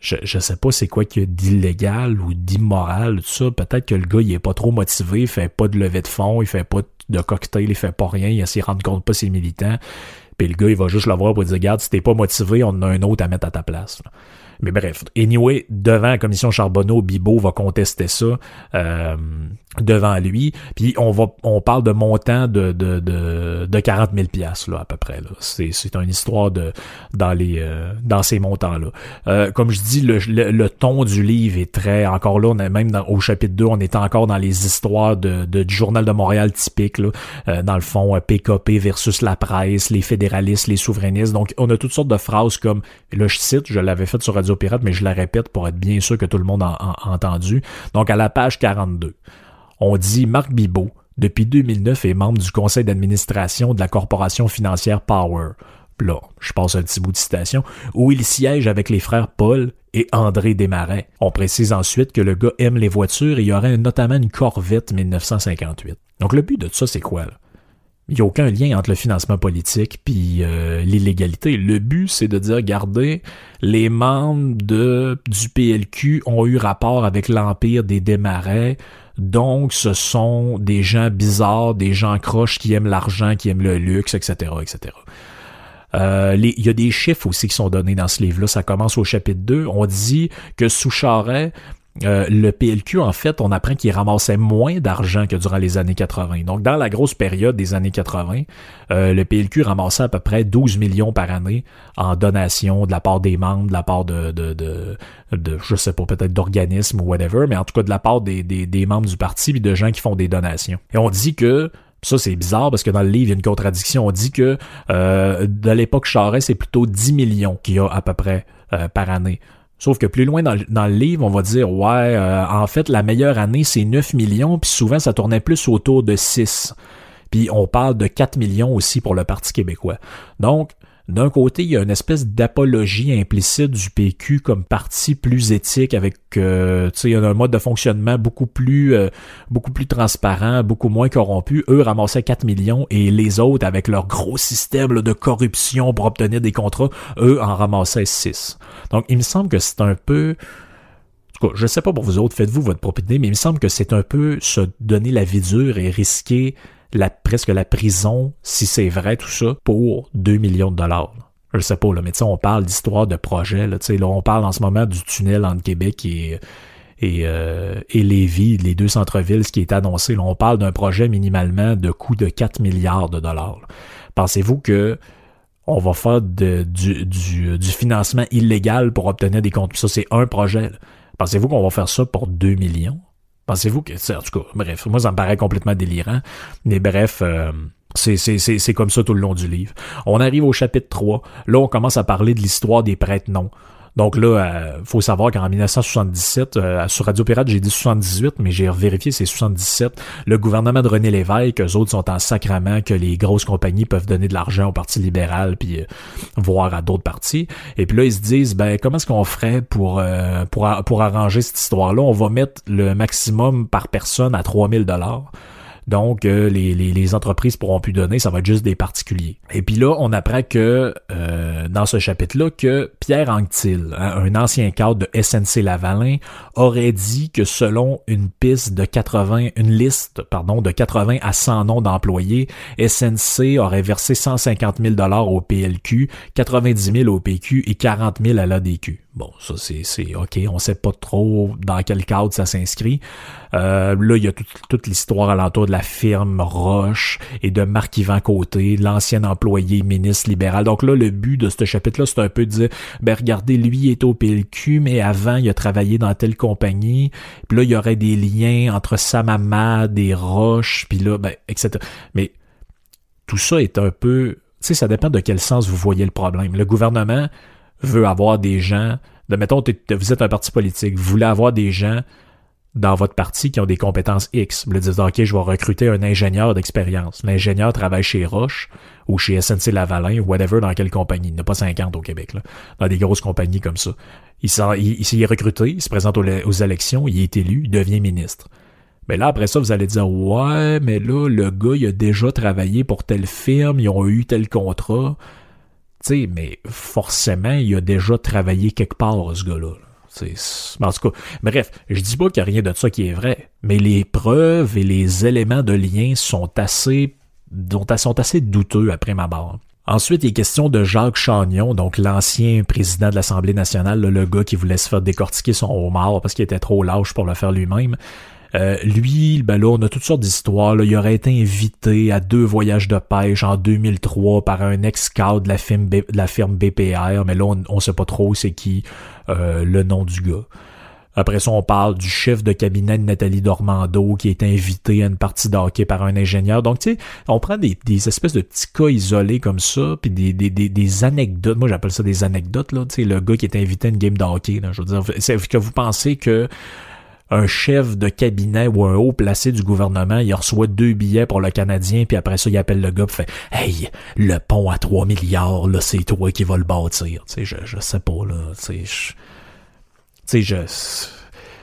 je, je sais pas c'est quoi qu'il y a d'illégal ou d'immoral, tout ça. Peut-être que le gars, il est pas trop motivé, il fait pas de levée de fonds, il fait pas de cocktail, il fait pas rien, il s'y rend compte pas ses militants. Puis le gars, il va juste le voir pour dire, regarde, si t'es pas motivé, on en a un autre à mettre à ta place. Mais bref, anyway, devant la commission Charbonneau, Bibo va contester ça euh, devant lui. Puis on va on parle de montant de, de, de, de 40 000 piastres, là, à peu près. Là. C'est, c'est une histoire de dans les euh, dans ces montants-là. Euh, comme je dis, le, le, ton du livre est très... Encore là, est même dans, au chapitre 2, on est encore dans les histoires de, de du Journal de Montréal typique. Là. Dans le fond, PKP versus la presse, les fédéralistes, les souverainistes. Donc, on a toutes sortes de phrases comme... Là, je cite, je l'avais fait sur Mais je la répète pour être bien sûr que tout le monde a, entendu. Donc, à la page 42, on dit Marc Bibot, depuis 2009, est membre du conseil d'administration de la corporation financière Power. Là, je passe un petit bout de citation, où il siège avec les frères Paul et André Desmarais. On précise ensuite que le gars aime les voitures et il y aurait notamment une Corvette 1958. Donc le but de ça, c'est quoi? Là? Il n'y a aucun lien entre le financement politique puis euh, l'illégalité. Le but, c'est de dire, regardez, les membres de, du PLQ ont eu rapport avec l'Empire des Démarrais, donc ce sont des gens bizarres, des gens croches qui aiment l'argent, qui aiment le luxe, etc., etc. Euh, il y a des chiffres aussi qui sont donnés dans ce livre-là. Ça commence au chapitre 2. On dit que sous Charret, euh, le PLQ, en fait, on apprend qu'il ramassait moins d'argent que durant les années 80. Donc, dans la grosse période des années 80, euh, le PLQ ramassait à peu près 12 millions par année en donations de la part des membres, de la part de, de, de, je sais pas, peut-être d'organismes ou whatever, mais en tout cas de la part des, membres du parti et de gens qui font des donations. Et on dit que ça, c'est bizarre parce que dans le livre, il y a une contradiction. On dit que euh, de l'époque Charest, c'est plutôt 10 millions qu'il y a à peu près euh, par année. Sauf que plus loin dans, le livre, on va dire, ouais, euh, en fait, la meilleure année, c'est 9 millions, puis souvent, ça tournait plus autour de 6. Puis on parle de 4 millions aussi pour le Parti québécois. Donc, d'un côté, il y a une espèce d'apologie implicite du PQ comme parti plus éthique avec euh, un mode de fonctionnement beaucoup plus euh, beaucoup plus transparent, beaucoup moins corrompu. Eux ramassaient 4 millions et les autres avec leur gros système de corruption pour obtenir des contrats, eux en ramassaient 6. Donc il me semble que c'est un peu en tout cas, je sais pas pour vous autres, faites-vous votre propre idée, mais il me semble que c'est un peu se donner la vie dure et risquer la, presque la prison, si c'est vrai tout ça, pour 2 millions de dollars. Je sais pas, là, mais tu on parle d'histoire de projet. Là, là, on parle en ce moment du tunnel entre Québec et, et, euh, et Lévis, les deux centres-villes, ce qui est annoncé. Là, on parle d'un projet minimalement de coût de 4 milliards de dollars. Pensez-vous que on va faire du, du, du, financement illégal pour obtenir des comptes? Ça, c'est un projet. Pensez-vous qu'on va faire ça pour 2 millions? Pensez-vous que, en tout cas, bref, moi ça me paraît complètement délirant, mais bref, euh, c'est comme ça tout le long du livre. On arrive au chapitre 3, là on commence à parler de l'histoire des prêtres non. Donc là, euh, faut savoir qu'en 1977, euh, sur Radio Pirate, j'ai dit 78, mais j'ai vérifié, c'est 77. Le gouvernement de René Lévesque, eux autres sont en sacrament que les grosses compagnies peuvent donner de l'argent au Parti libéral, puis euh, voir à d'autres partis. Et puis là, ils se disent, ben comment est-ce qu'on ferait pour, euh, pour, pour arranger cette histoire-là? On va mettre le maximum par personne à 3000 dollars. Donc, euh, les, les, les, entreprises pourront plus donner, ça va être juste des particuliers. Et puis là, on apprend que euh, dans ce chapitre-là, que Pierre Anctil, hein, un ancien cadre de SNC Lavalin, aurait dit que selon une piste de 80, une liste, pardon, de 80 à 100 noms d'employés, SNC aurait versé 150 000 dollars au PLQ, 90 000 au PQ et 40 000 à l'ADQ. Bon, ça c'est OK, on sait pas trop dans quel cadre ça s'inscrit. Euh, là, il y a toute l'histoire alentour de la firme Roche et de Marc-Yvan Côté, l'ancien employé ministre libéral. Donc là, le but de ce chapitre-là, c'est un peu de dire, ben regardez, lui est au PLQ, mais avant, il a travaillé dans telle compagnie. Puis là, il y aurait des liens entre sa maman, des Roches, puis là, ben, etc. Mais tout ça est un peu... Tu sais, ça dépend de quel sens vous voyez le problème. Le gouvernement veut avoir des gens, de mettons, vous êtes un parti politique, vous voulez avoir des gens dans votre parti qui ont des compétences X. Vous voulez dire, OK, je vais recruter un ingénieur d'expérience. L'ingénieur travaille chez Roche ou chez SNC Lavalin ou whatever dans quelle compagnie. Il n'y a pas 50 au Québec, là. Dans des grosses compagnies comme ça. Il, il, est recruté, il se présente aux, aux, élections, il est élu, il devient ministre. Mais là, après ça, vous allez dire, ouais, mais là, le gars, il a déjà travaillé pour telle firme, ils ont eu tel contrat mais forcément, il a déjà travaillé quelque part, ce gars-là. En tout cas, bref, je dis pas qu'il n'y a rien de ça qui est vrai, mais les preuves et les éléments de lien sont assez, sont assez douteux après ma barre. Ensuite, il est question de Jacques Chagnon, donc l'ancien président de l'Assemblée nationale, le gars qui voulait se faire décortiquer son homard parce qu'il était trop lâche pour le faire lui-même. Euh, lui, ben là, on a toutes sortes d'histoires. Il aurait été invité à deux voyages de pêche en 2003 par un ex-scout de, la firme BPR, mais là, on, on sait pas trop c'est qui euh, le nom du gars. Après ça, on parle du chef de cabinet de Nathalie Dormando qui est invité à une partie d'hockey par un ingénieur. Donc, tu sais, on prend des, espèces de petits cas isolés comme ça, puis des anecdotes. Moi, j'appelle ça des anecdotes, là. Tu sais, le gars qui est invité à une game d'hockey, Je veux dire, c'est que vous pensez que un chef de cabinet ou un haut placé du gouvernement, il reçoit deux billets pour le Canadien, puis après ça, il appelle le gars, puis fait Hey, le pont à 3 milliards, là, c'est toi qui vas le bâtir. Tu sais, je, je sais pas, là. Tu sais, je.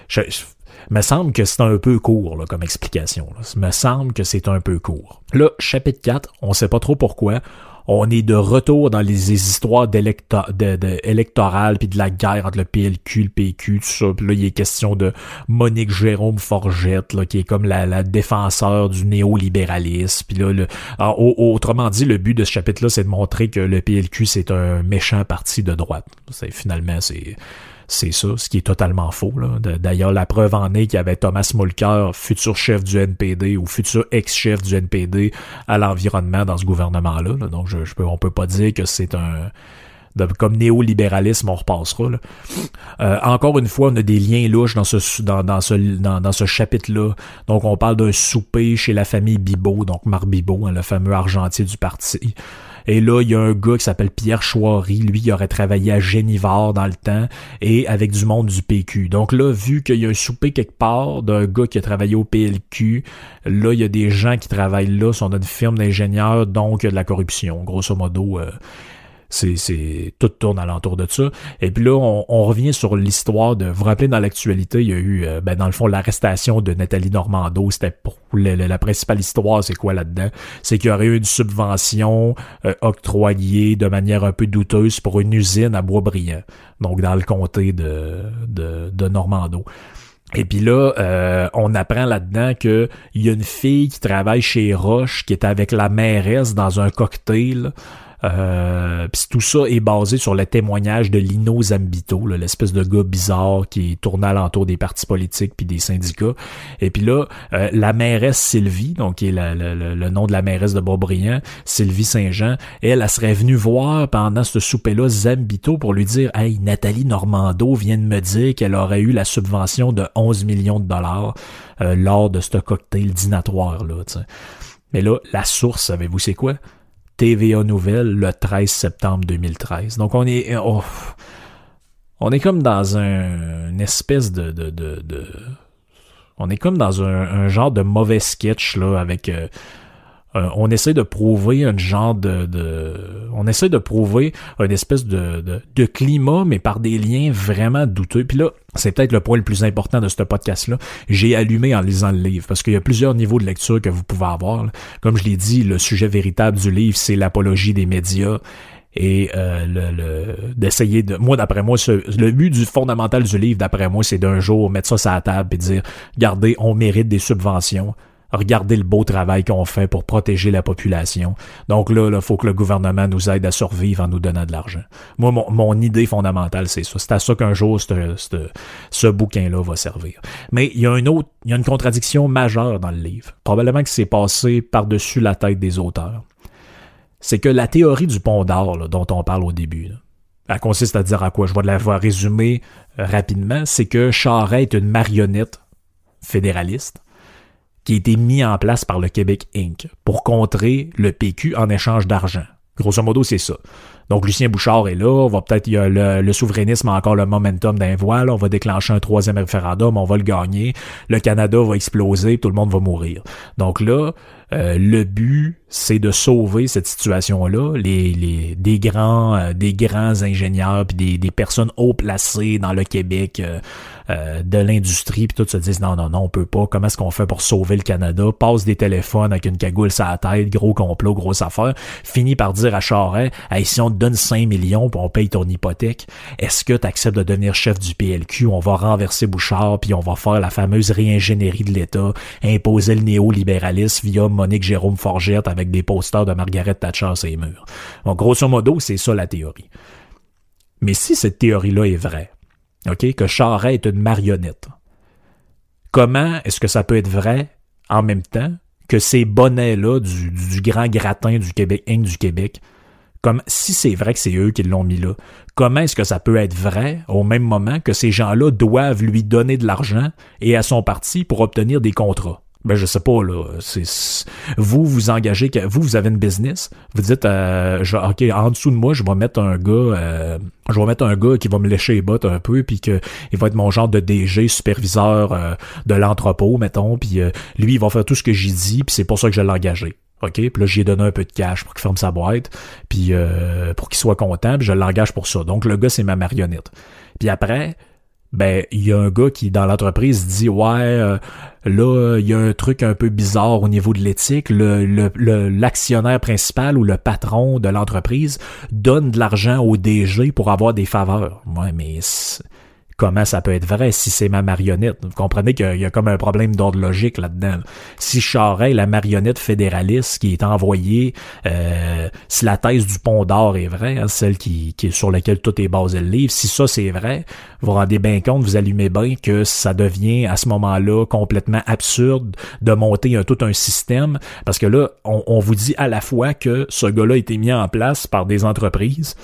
Je. Je, me semble que c'est un peu court là, comme explication. Là. Me semble que c'est un peu court. Là, chapitre 4, on sait pas trop pourquoi on est de retour dans les, histoires électorales puis de la guerre entre le PLQ, le PQ, tout ça. Là, il est question de Monique Jérôme Forgette, là, qui est comme la, défenseur du néolibéralisme. Puis là, le, autrement dit, le but de ce chapitre-là, c'est de montrer que le PLQ, c'est un méchant parti de droite. C'est finalement, c'est c'est ça, ce qui est totalement faux. D'ailleurs, la preuve en est qu'il y avait Thomas Mulcair, futur chef du NPD ou futur ex-chef du NPD à l'environnement dans ce gouvernement-là. Donc, je, je peux, on peut pas dire que c'est un comme néolibéralisme, on repassera. Euh, encore une fois, on a des liens louches dans ce dans, chapitre-là. Donc, on parle d'un souper chez la famille Bibot, donc Marc Bibot, hein, le fameux argentier du parti. Et là, il y a un gars qui s'appelle Pierre Chouary. Lui, il aurait travaillé à Génivard dans le temps et avec du monde du PQ. Donc là, vu qu'il y a un souper quelque part d'un gars qui a travaillé au PLQ, là, il y a des gens qui travaillent là, sont dans une firme d'ingénieurs, donc de la corruption. Grosso modo, euh, c'est, tout tourne alentour de ça. Et puis là, on, revient sur l'histoire de. Vous vous rappelez dans l'actualité, il y a eu, euh, ben, dans le fond, l'arrestation de Nathalie Normando. C'était pour la principale histoire, c'est quoi là-dedans? C'est qu'il y aurait eu une subvention euh, octroyée de manière un peu douteuse pour une usine à Boisbriand, donc dans le comté de de, de Normando. Et puis là, euh, on apprend là-dedans qu'il y a une fille qui travaille chez Roche, qui est avec la mairesse dans un cocktail. Euh, Puis tout ça est basé sur le témoignage de Lino Zambito, l'espèce de gars bizarre qui tournait alentour des partis politiques puis des syndicats. Et puis là, euh, la mairesse Sylvie, donc qui est le nom de la mairesse de Beaubriand, Sylvie Saint-Jean, elle, elle serait venue voir pendant ce souper-là Zambito pour lui dire Hey, Nathalie Normando vient de me dire qu'elle aurait eu la subvention de 11 millions de dollars euh, lors de ce cocktail dînatoire là. Mais là, la source, savez-vous c'est quoi? TVA Nouvelle le 13 septembre 2013. Donc on est oh, on est comme dans un, une espèce de, on est comme dans un, genre de mauvais sketch là avec euh, euh, on essaie de prouver un genre de, on essaie de prouver une espèce de, de, de, climat, mais par des liens vraiment douteux. Puis là, c'est peut-être le point le plus important de ce podcast-là. J'ai allumé en lisant le livre, parce qu'il y a plusieurs niveaux de lecture que vous pouvez avoir. Comme je l'ai dit, le sujet véritable du livre, c'est l'apologie des médias et euh, le, d'essayer de moi d'après moi le but du fondamental du livre d'après moi c'est d'un jour mettre ça sur la table et dire regardez on mérite des subventions Regardez le beau travail qu'on fait pour protéger la population. Donc là, il faut que le gouvernement nous aide à survivre en nous donnant de l'argent. Moi, mon, idée fondamentale, c'est ça. C'est à ça qu'un jour, ce bouquin-là va servir. Mais il y a une autre, il y a une contradiction majeure dans le livre. Probablement que c'est passé par-dessus la tête des auteurs. C'est que la théorie du pont d'or, dont on parle au début, elle consiste à dire à quoi? Je vais la voir résumer rapidement. C'est que Charest est une marionnette fédéraliste qui a été mis en place par le Québec Inc. pour contrer le PQ en échange d'argent. Grosso modo, c'est ça. Donc, Lucien Bouchard est là. On va peut-être, y a le, souverainisme a encore le momentum d'un voile. On va déclencher un troisième référendum. On va le gagner. Le Canada va exploser. Tout le monde va mourir. Donc là, euh, le but, c'est de sauver cette situation-là. Les, les, des grands, euh, des grands ingénieurs puis des, des personnes haut placées dans le Québec euh, euh, de l'industrie, puis tout se disent non, non, non, on peut pas. Comment est-ce qu'on fait pour sauver le Canada? Passe des téléphones avec une cagoule sur la tête, gros complot, grosse affaire. Finit par dire à Charest, hey, si on te donne 5 millions puis on paye ton hypothèque, est-ce que tu acceptes de devenir chef du PLQ? On va renverser Bouchard, puis on va faire la fameuse réingénierie de l'État, imposer le néolibéralisme via Jérôme Forgette avec des posters de Margaret Thatcher sur les murs. Donc, grosso modo, c'est ça la théorie. Mais si cette théorie-là est vraie, OK, que Charest est une marionnette, comment est-ce que ça peut être vrai en même temps que ces bonnets-là du, du, grand gratin du Québec, du Québec, comme si c'est vrai que c'est eux qui l'ont mis là, comment est-ce que ça peut être vrai au même moment que ces gens-là doivent lui donner de l'argent et à son parti pour obtenir des contrats? Ben je sais pas là c'est vous vous engagez vous vous avez une business vous dites euh, ok en dessous de moi je vais mettre un gars euh, je vais mettre un gars qui va me lécher les bottes un peu puis que il va être mon genre de DG superviseur euh, de l'entrepôt mettons puis euh, lui il va faire tout ce que j'ai dit puis c'est pour ça que je l'ai engagé OK? Puis là, j'ai donné un peu de cash pour qu'il ferme sa boîte, puis pour qu'il soit content, puis je l'engage pour ça. Donc, le gars, c'est ma marionnette. Puis après, ben il y a un gars qui dans l'entreprise dit ouais euh, là il y a un truc un peu bizarre au niveau de l'éthique. Le l'actionnaire principal ou le patron de l'entreprise donne de l'argent au DG pour avoir des faveurs. Ouais mais comment ça peut être vrai si c'est ma marionnette. Vous comprenez qu'il y a comme un problème d'ordre logique là-dedans. Si Charest, la marionnette fédéraliste qui est envoyée, euh, si la thèse du pont d'or est vraie, hein, celle qui, qui, sur laquelle tout est basé le livre, si ça c'est vrai, vous vous rendez bien compte, vous allumez bien que ça devient à ce moment-là complètement absurde de monter un, tout un système, parce que là, on, on vous dit à la fois que ce gars-là a été mis en place par des entreprises,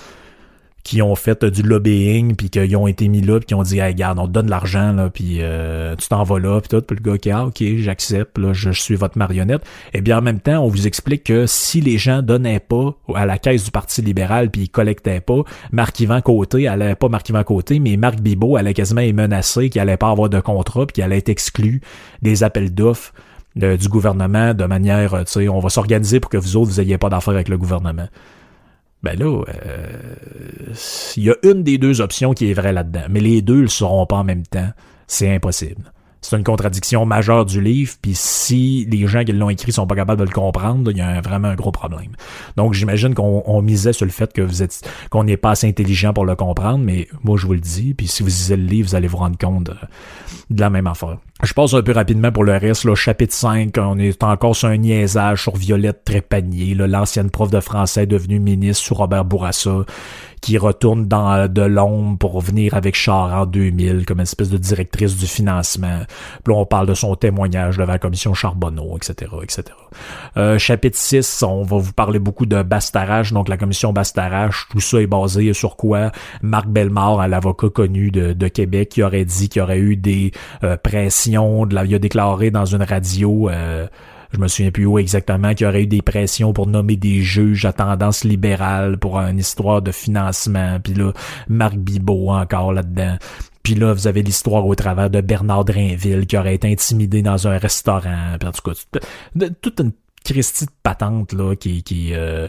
qui ont fait du lobbying puis qu'ils ont été mis là puis qui ont dit hey, regarde on te donne l'argent là puis euh, tu t'en vas là puis tout. Puis le gars qui ah ok j'accepte là je, suis votre marionnette. Et eh bien en même temps on vous explique que si les gens donnaient pas à la caisse du parti libéral puis ils collectaient pas Marc-Yvan Côté allait pas Marc-Yvan Côté mais Marc Bibot allait quasiment être menacé qu'il allait pas avoir de contrat puis qu'il allait être exclu des appels d'offres euh, du gouvernement de manière tu sais on va s'organiser pour que vous autres vous ayez pas d'affaires avec le gouvernement ben là, euh, il y a une des deux options qui est vraie là-dedans, mais les deux ne le seront pas en même temps. C'est impossible. C'est une contradiction majeure du livre, puis si les gens qui l'ont écrit sont pas capables de le comprendre, il y a vraiment un gros problème. Donc j'imagine qu'on misait sur le fait que vous êtes qu'on n'est pas assez intelligent pour le comprendre, mais moi je vous le dis, puis si vous lisez le livre, vous allez vous rendre compte de, la même affaire. Je passe un peu rapidement pour le reste. Là, chapitre 5, on est encore sur un niaisage sur Violette Trépanier, l'ancienne prof de français devenue ministre sous Robert Bourassa, qui retourne dans de l'ombre pour venir avec Char en 2000 comme une espèce de directrice du financement. Puis là, on parle de son témoignage devant la commission Charbonneau, etc., etc. Euh, chapitre 6, on va vous parler beaucoup de Bastarache, donc la commission Bastarache. Tout ça est basé sur quoi? Marc Bellemare, l'avocat connu de, de, Québec, qui aurait dit qu'il y aurait eu des euh, pressions, de la, il a déclaré dans une radio... Euh, je me souviens plus où exactement, qu'il aurait eu des pressions pour nommer des juges à tendance libérale pour une histoire de financement. Puis là, Marc Bibot encore là-dedans. Puis là, vous avez l'histoire au travers de Bernard Drainville qui aurait été intimidé dans un restaurant. Puis en tout cas, toute une Christie de patente là qui, qui euh,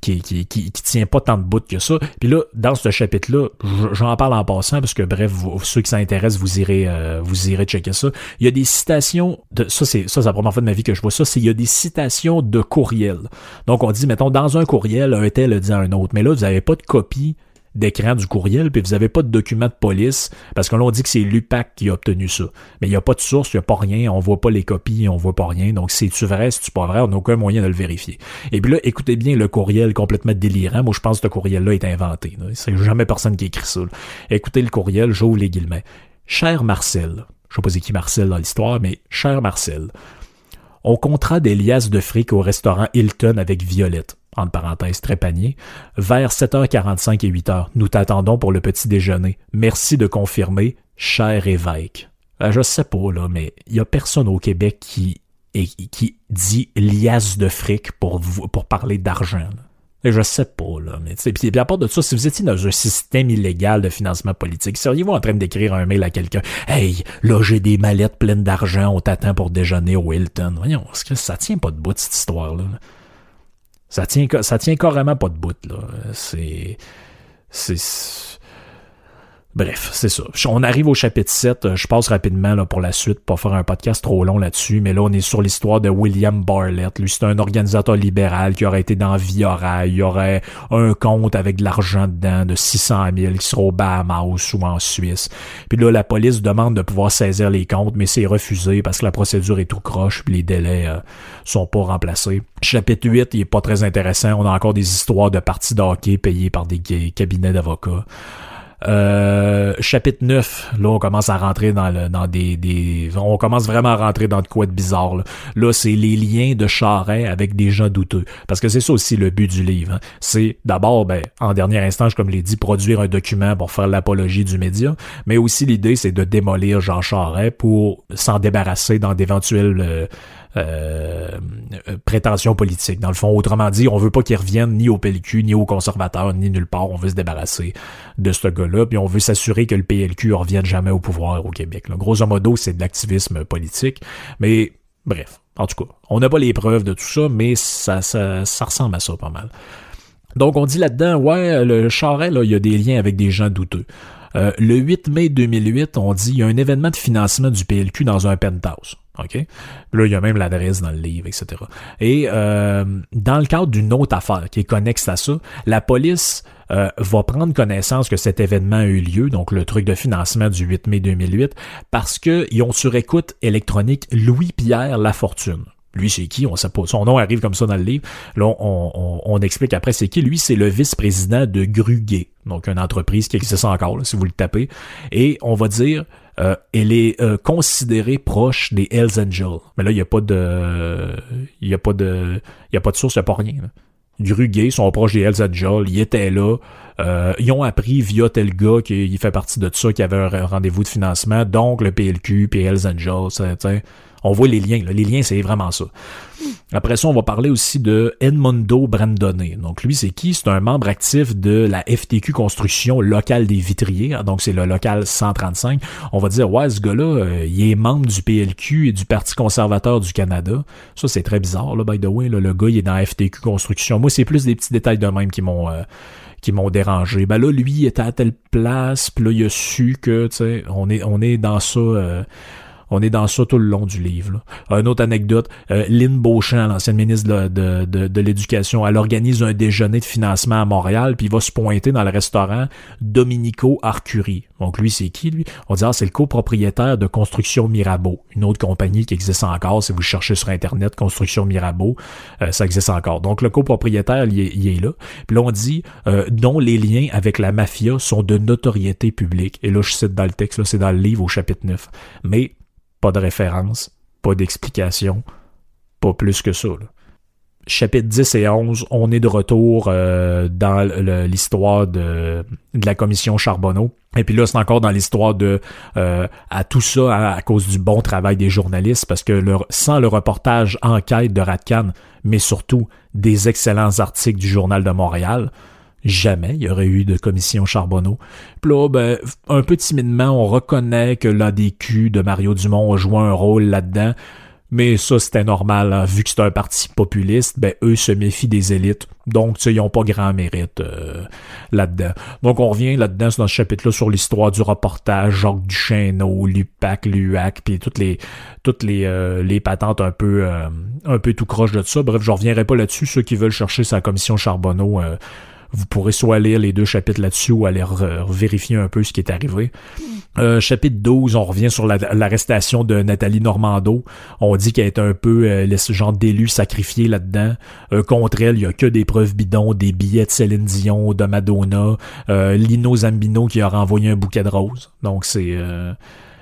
qui, qui, qui, tient pas tant de bout que ça. Puis là, dans ce chapitre-là, j'en parle en passant parce que bref, ceux qui s'intéressent, vous irez euh, vous irez checker ça. Il y a des citations de ça c'est ça c'est la première fois de ma vie que je vois ça, c'est il y a des citations de courriels. Donc on dit mettons dans un courriel un tel dit à un autre, mais là vous avez pas de copie d'écran du courriel, puis vous n'avez pas de document de police, parce que l'on dit que c'est l'UPAC qui a obtenu ça. Mais il n'y a pas de source, il n'y a pas rien, on voit pas les copies, on voit pas rien. Donc, c'est-tu vrai, c'est-tu pas vrai, on n'a aucun moyen de le vérifier. Et puis là, écoutez bien le courriel complètement délirant. Moi, je pense que ce courriel-là est inventé. C'est jamais personne qui écrit ça. Écoutez le courriel, j'ouvre les guillemets. Cher Marcel, je sais pas c'est qui Marcel dans l'histoire, mais cher Marcel, on comptera des liasses de fric au restaurant Hilton avec Violette entre parenthèses, trépanier, vers 7h45 et 8h. Nous t'attendons pour le petit déjeuner. Merci de confirmer, cher évêque. Euh, je sais pas, là, mais il y a personne au Québec qui, qui dit liasse de fric pour, pour parler d'argent. Et je sais pas, là. Mais puis, puis à part de ça, si vous étiez dans un système illégal de financement politique, seriez-vous en train d'écrire un mail à quelqu'un? Hey, là j'ai des mallettes pleines d'argent, on t'attend pour déjeuner au Hilton. Voyons, ça tient pas de bout cette histoire-là. là? Ça tient, ça tient carrément pas de bout, là. C'est. C'est. Bref, c'est ça. On arrive au chapitre 7. Euh, je passe rapidement là, pour la suite, pas faire un podcast trop long là-dessus. Mais là, on est sur l'histoire de William Barlett. Lui, c'est un organisateur libéral qui aurait été dans Viora. Il y aurait un compte avec de l'argent dedans de 600 000 qui sera au Bahamas ou en Suisse. Puis là, la police demande de pouvoir saisir les comptes, mais c'est refusé parce que la procédure est tout croche puis les délais euh, sont pas remplacés. Chapitre 8, il est pas très intéressant. On a encore des histoires de parties d'hockey payées par des cabinets d'avocats. Euh, chapitre 9, là, on commence à rentrer dans, le, dans des, des... On commence vraiment à rentrer dans de quoi de bizarre. Là, c'est les liens de Charret avec des gens douteux. Parce que c'est ça aussi le but du livre. Hein. C'est d'abord, ben, en dernier instance, comme je l'ai dit, produire un document pour faire l'apologie du média. Mais aussi l'idée, c'est de démolir Jean Charret pour s'en débarrasser dans d'éventuels... Euh, euh, prétention politique. Dans le fond, autrement dit, on veut pas qu'il revienne ni au PLQ, ni aux conservateurs, ni nulle part. On veut se débarrasser de ce gars-là, puis on veut s'assurer que le PLQ revienne jamais au pouvoir au Québec. Là. Grosso modo, c'est de l'activisme politique. Mais bref, en tout cas, on n'a pas les preuves de tout ça, mais ça, ça, ça ressemble à ça pas mal. Donc on dit là-dedans, ouais, le Charret, là, il y a des liens avec des gens douteux. Euh, le 8 mai 2008, on dit il y a un événement de financement du PLQ dans un penthouse. OK? Là, il y a même l'adresse dans le livre, etc. Et euh, dans le cadre d'une autre affaire qui est connexe à ça, la police euh, va prendre connaissance que cet événement a eu lieu, donc le truc de financement du 8 mai 2008, parce qu'ils ont sur écoute électronique Louis-Pierre Lafortune. Lui, c'est qui? On sait. Son nom arrive comme ça dans le livre. Là, on, on, explique après c'est qui. Lui, c'est le vice-président de Gruguet, donc une entreprise qui existe encore, si vous le tapez. Et on va dire, euh, elle est euh, considérée proche des Hells Angels. Mais là, il n'y a pas de, il y a pas de, il a pas de source, il n'y a pas rien. Là. sont proches des Hells Angels, ils étaient là. Euh, ils ont appris via tel gars qui fait partie de ça, qui avait un rendez-vous de financement, donc le PLQ, puis Hells Angels, on voit les liens. Les liens, c'est vraiment ça. Après ça, on va parler aussi de Edmundo Brandone. Donc lui, c'est qui? C'est un membre actif de la FTQ Construction locale des Vitriers. Donc c'est le local 135. On va dire, ouais, ce gars-là, euh, il est membre du PLQ et du Parti conservateur du Canada. Ça, c'est très bizarre, là, by the way. le gars, il est dans la FTQ Construction. Moi, c'est plus des petits détails de même qui m'ont... Euh, qui m'ont dérangé. Ben là, lui, il était à telle place, puis là, il a su que, tu sais, on est, on est dans ça... Euh, on est dans ça tout le long du livre. Une autre anecdote, euh, Lynn Beauchamp, l'ancienne ministre de, de, l'Éducation, elle organise un déjeuner de financement à Montréal, puis il va se pointer dans le restaurant Dominico Arcurie. Donc lui, c'est qui, lui? On dit, ah, c'est le copropriétaire de Construction Mirabeau, une autre compagnie qui existe encore. Si vous cherchez sur Internet, Construction Mirabeau, euh, ça existe encore. Donc le copropriétaire, il est, il est là. Puis là, on dit, euh, dont les liens avec la mafia sont de notoriété publique. Et là, je cite dans le texte, là, c'est dans le livre au chapitre 9. Mais pas de référence, pas d'explication, pas plus que ça. Chapitre 10 et 11, on est de retour euh, dans l'histoire de, la commission Charbonneau. Et puis là, c'est encore dans l'histoire de euh, à tout ça à, cause du bon travail des journalistes, parce que sans le reportage enquête de Ratcan, mais surtout des excellents articles du Journal de Montréal, Jamais il y aurait eu de commission Charbonneau. Puis là, ben, un peu timidement, on reconnaît que l'ADQ de Mario Dumont a joué un rôle là-dedans. Mais ça, c'était normal, hein. vu que c'est un parti populiste, ben eux se méfient des élites. Donc, ils n'ont pas grand mérite euh, là-dedans. Donc, on revient là-dedans, dans ce chapitre-là, sur l'histoire du reportage, Jacques Duchesneau, l'UPAC, l'UAC, puis toutes les toutes les, euh, les patentes un peu euh, un peu tout croche de ça. Bref, je reviendrai pas là-dessus. Ceux qui veulent chercher sa commission Charbonneau, vous pourrez soit lire les deux chapitres là-dessus ou aller vérifier un peu ce qui est arrivé. Euh, chapitre 12, on revient sur l'arrestation de Nathalie Normando. On dit qu'elle est un peu euh, ce genre d'élu sacrifié là-dedans. Euh, contre elle, il y a que des preuves bidons, des billets de Céline Dion, de Madonna, euh, Lino Zambino qui a renvoyé un bouquet de roses. Donc c'est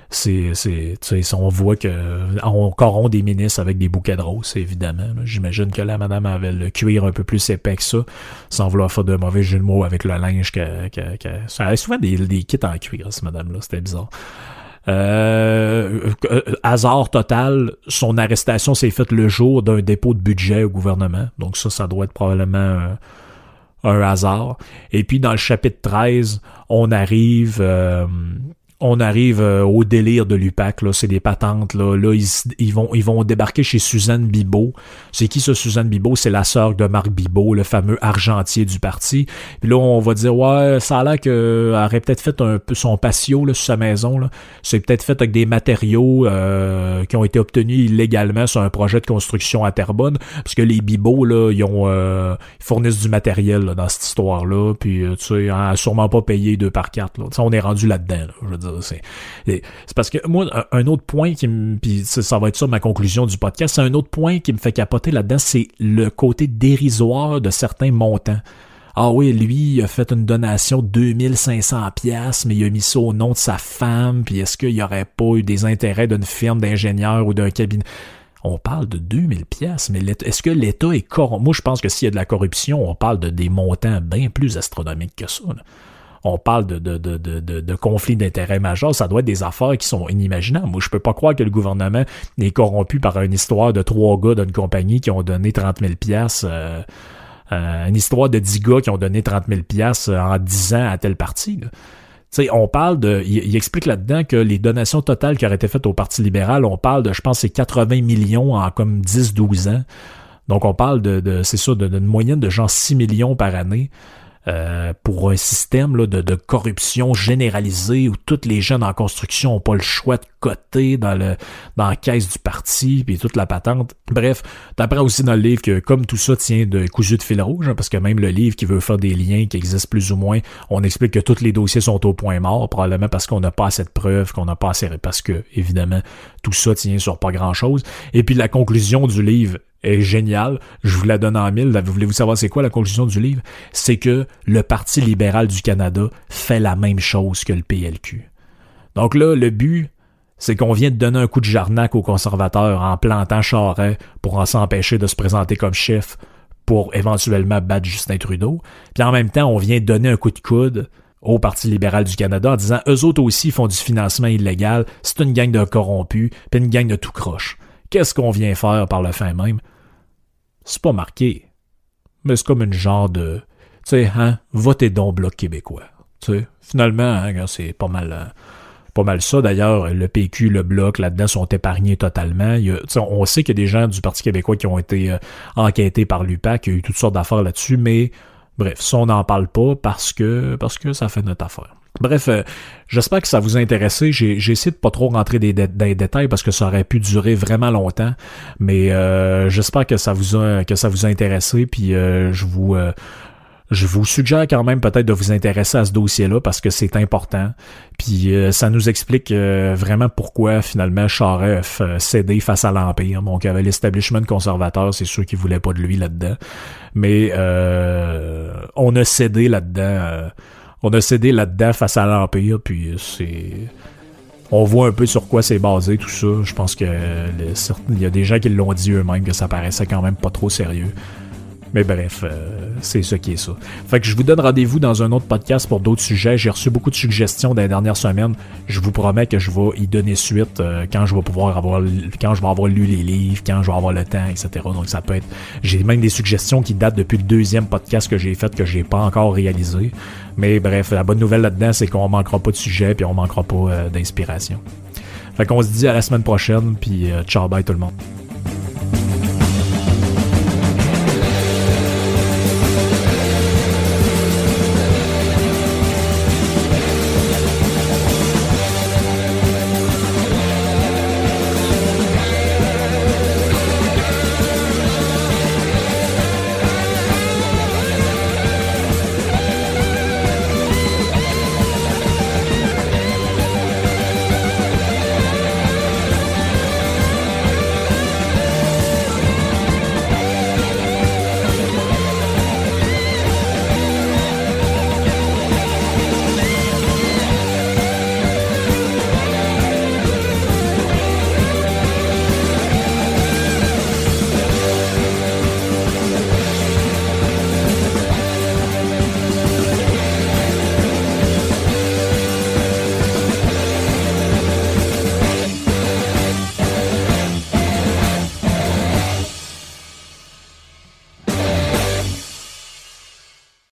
c'est, c'est, on voit que on corrompt des ministres avec des bouquets de roses, évidemment. J'imagine que la madame avait le cuir un peu plus épais que ça, sans vouloir faire de mauvais jeu de mots avec le linge que, que, que... ça avait souvent des, des kits en cuir, cette madame-là, c'était bizarre. Euh, euh, hasard total, son arrestation s'est faite le jour d'un dépôt de budget au gouvernement. Donc ça, ça doit être probablement un, un hasard. Et puis dans le chapitre 13, on arrive euh, on arrive euh, au délire de l'UPAC, là, c'est des patentes, là, là ils, vont, ils vont débarquer chez Suzanne Bibot. C'est qui ça, Suzanne Bibot? C'est la sœur de Marc Bibot, le fameux argentier du parti. Puis là, on va dire, ouais, ça a l'air qu'elle aurait peut-être fait un peu son patio, là, sur sa maison, là. C'est peut-être fait avec des matériaux, euh, qui ont été obtenus illégalement sur un projet de construction à Terrebonne, parce que les Bibot, là, ils ont, euh, ils fournissent du matériel, dans cette histoire-là, puis, tu sais, a sûrement pas payé deux par quatre, là. on est rendu là-dedans, là, je veux dire. C'est parce que moi, un autre point qui me. Puis ça, va être ça ma conclusion du podcast. C'est un autre point qui me fait capoter là-dedans, c'est le côté dérisoire de certains montants. Ah oui, lui, il a fait une donation de 2500 pièces, mais il a mis ça au nom de sa femme, puis est-ce qu'il n'y aurait pas eu des intérêts d'une firme d'ingénieurs ou d'un cabinet? On parle de 2000 pièces, mais est-ce que l'État est corrompu? Moi, je pense que s'il y a de la corruption, on parle de des montants bien plus astronomiques que ça on parle de, de, de, de, conflits d'intérêts majeurs, ça doit être des affaires qui sont inimaginables. Moi, je peux pas croire que le gouvernement est corrompu par une histoire de trois gars d'une compagnie qui ont donné 30 000 pièces euh, une histoire de 10 gars qui ont donné 30 000 pièces en 10 ans à telle partie. sais, on parle de. Il, explique là-dedans que les donations totales qui auraient été faites au Parti libéral, on parle de, je pense, c'est 80 millions en comme 10-12 ans. Donc on parle de, de c'est ça, d'une moyenne de genre 6 millions par année. Euh, pour un système là, de, corruption généralisée où toutes les jeunes en construction n'ont pas le choix de coter dans le dans la caisse du parti puis toute la patente. Bref, t'apprends aussi dans le livre que comme tout ça tient de cousu de fil rouge, hein, parce que même le livre qui veut faire des liens qui existent plus ou moins, on explique que tous les dossiers sont au point mort, probablement parce qu'on n'a pas assez de preuves, qu'on n'a pas assez parce que évidemment tout ça tient sur pas grand chose. Et puis la conclusion du livre est génial. Je vous la donne en mille. Voulez-vous savoir c'est quoi la conclusion du livre? C'est que le Parti libéral du Canada fait la même chose que le PLQ. Donc là, le but, c'est qu'on vient de donner un coup de jarnac aux conservateurs en plantant Charest pour en s'empêcher de se présenter comme chef pour éventuellement battre Justin Trudeau. Puis en même temps, on vient donner un coup de coude au Parti libéral du Canada en disant eux autres aussi font du financement illégal, c'est une gang de corrompus, puis une gang de tout croche. Qu'est-ce qu'on vient faire par le fin même? C'est pas marqué. Mais c'est comme une genre de. Tu sais, hein, votez donc Bloc québécois. Tu sais, finalement, hein, c'est pas mal. Pas mal ça. D'ailleurs, le PQ, le Bloc, là-dedans, sont épargnés totalement. Il on sait qu'il y a des gens du Parti québécois qui ont été euh, enquêtés par l'UPAC, il y a eu toutes sortes d'affaires là-dessus, mais bref, ça, on n'en parle pas parce que, parce que ça fait notre affaire. Bref, euh, j'espère que ça vous a intéressé. J'ai, essayé de pas trop rentrer des dans les détails parce que ça aurait pu durer vraiment longtemps. Mais euh, j'espère que ça vous a que ça vous a intéressé. Puis euh, je vous je vous suggère quand même peut-être de vous intéresser à ce dossier-là parce que c'est important. Puis ça nous explique vraiment pourquoi finalement Charest a cédé face à l'Empire. Donc il y avait l'establishment conservateur, c'est sûr qu'il voulait pas de lui là-dedans. Mais on a cédé là-dedans on a cédé là-dedans face à l'Empire, puis c'est. On voit un peu sur quoi c'est basé tout ça. Je pense que il y a des gens qui l'ont dit eux-mêmes que ça paraissait quand même pas trop sérieux. Mais bref, euh, c'est ce qui est ça. Fait que je vous donne rendez-vous dans un autre podcast pour d'autres sujets. J'ai reçu beaucoup de suggestions dans les dernières semaines. Je vous promets que je vais y donner suite euh, quand je vais pouvoir avoir quand je vais avoir lu les livres, quand je vais avoir le temps, etc. Donc ça peut être. J'ai même des suggestions qui datent depuis le deuxième podcast que j'ai fait que j'ai pas encore réalisé. Mais bref, la bonne nouvelle là-dedans, c'est qu'on manquera pas de sujet puis on manquera pas euh, d'inspiration. Fait qu'on se dit à la semaine prochaine, puis ciao bye tout le monde.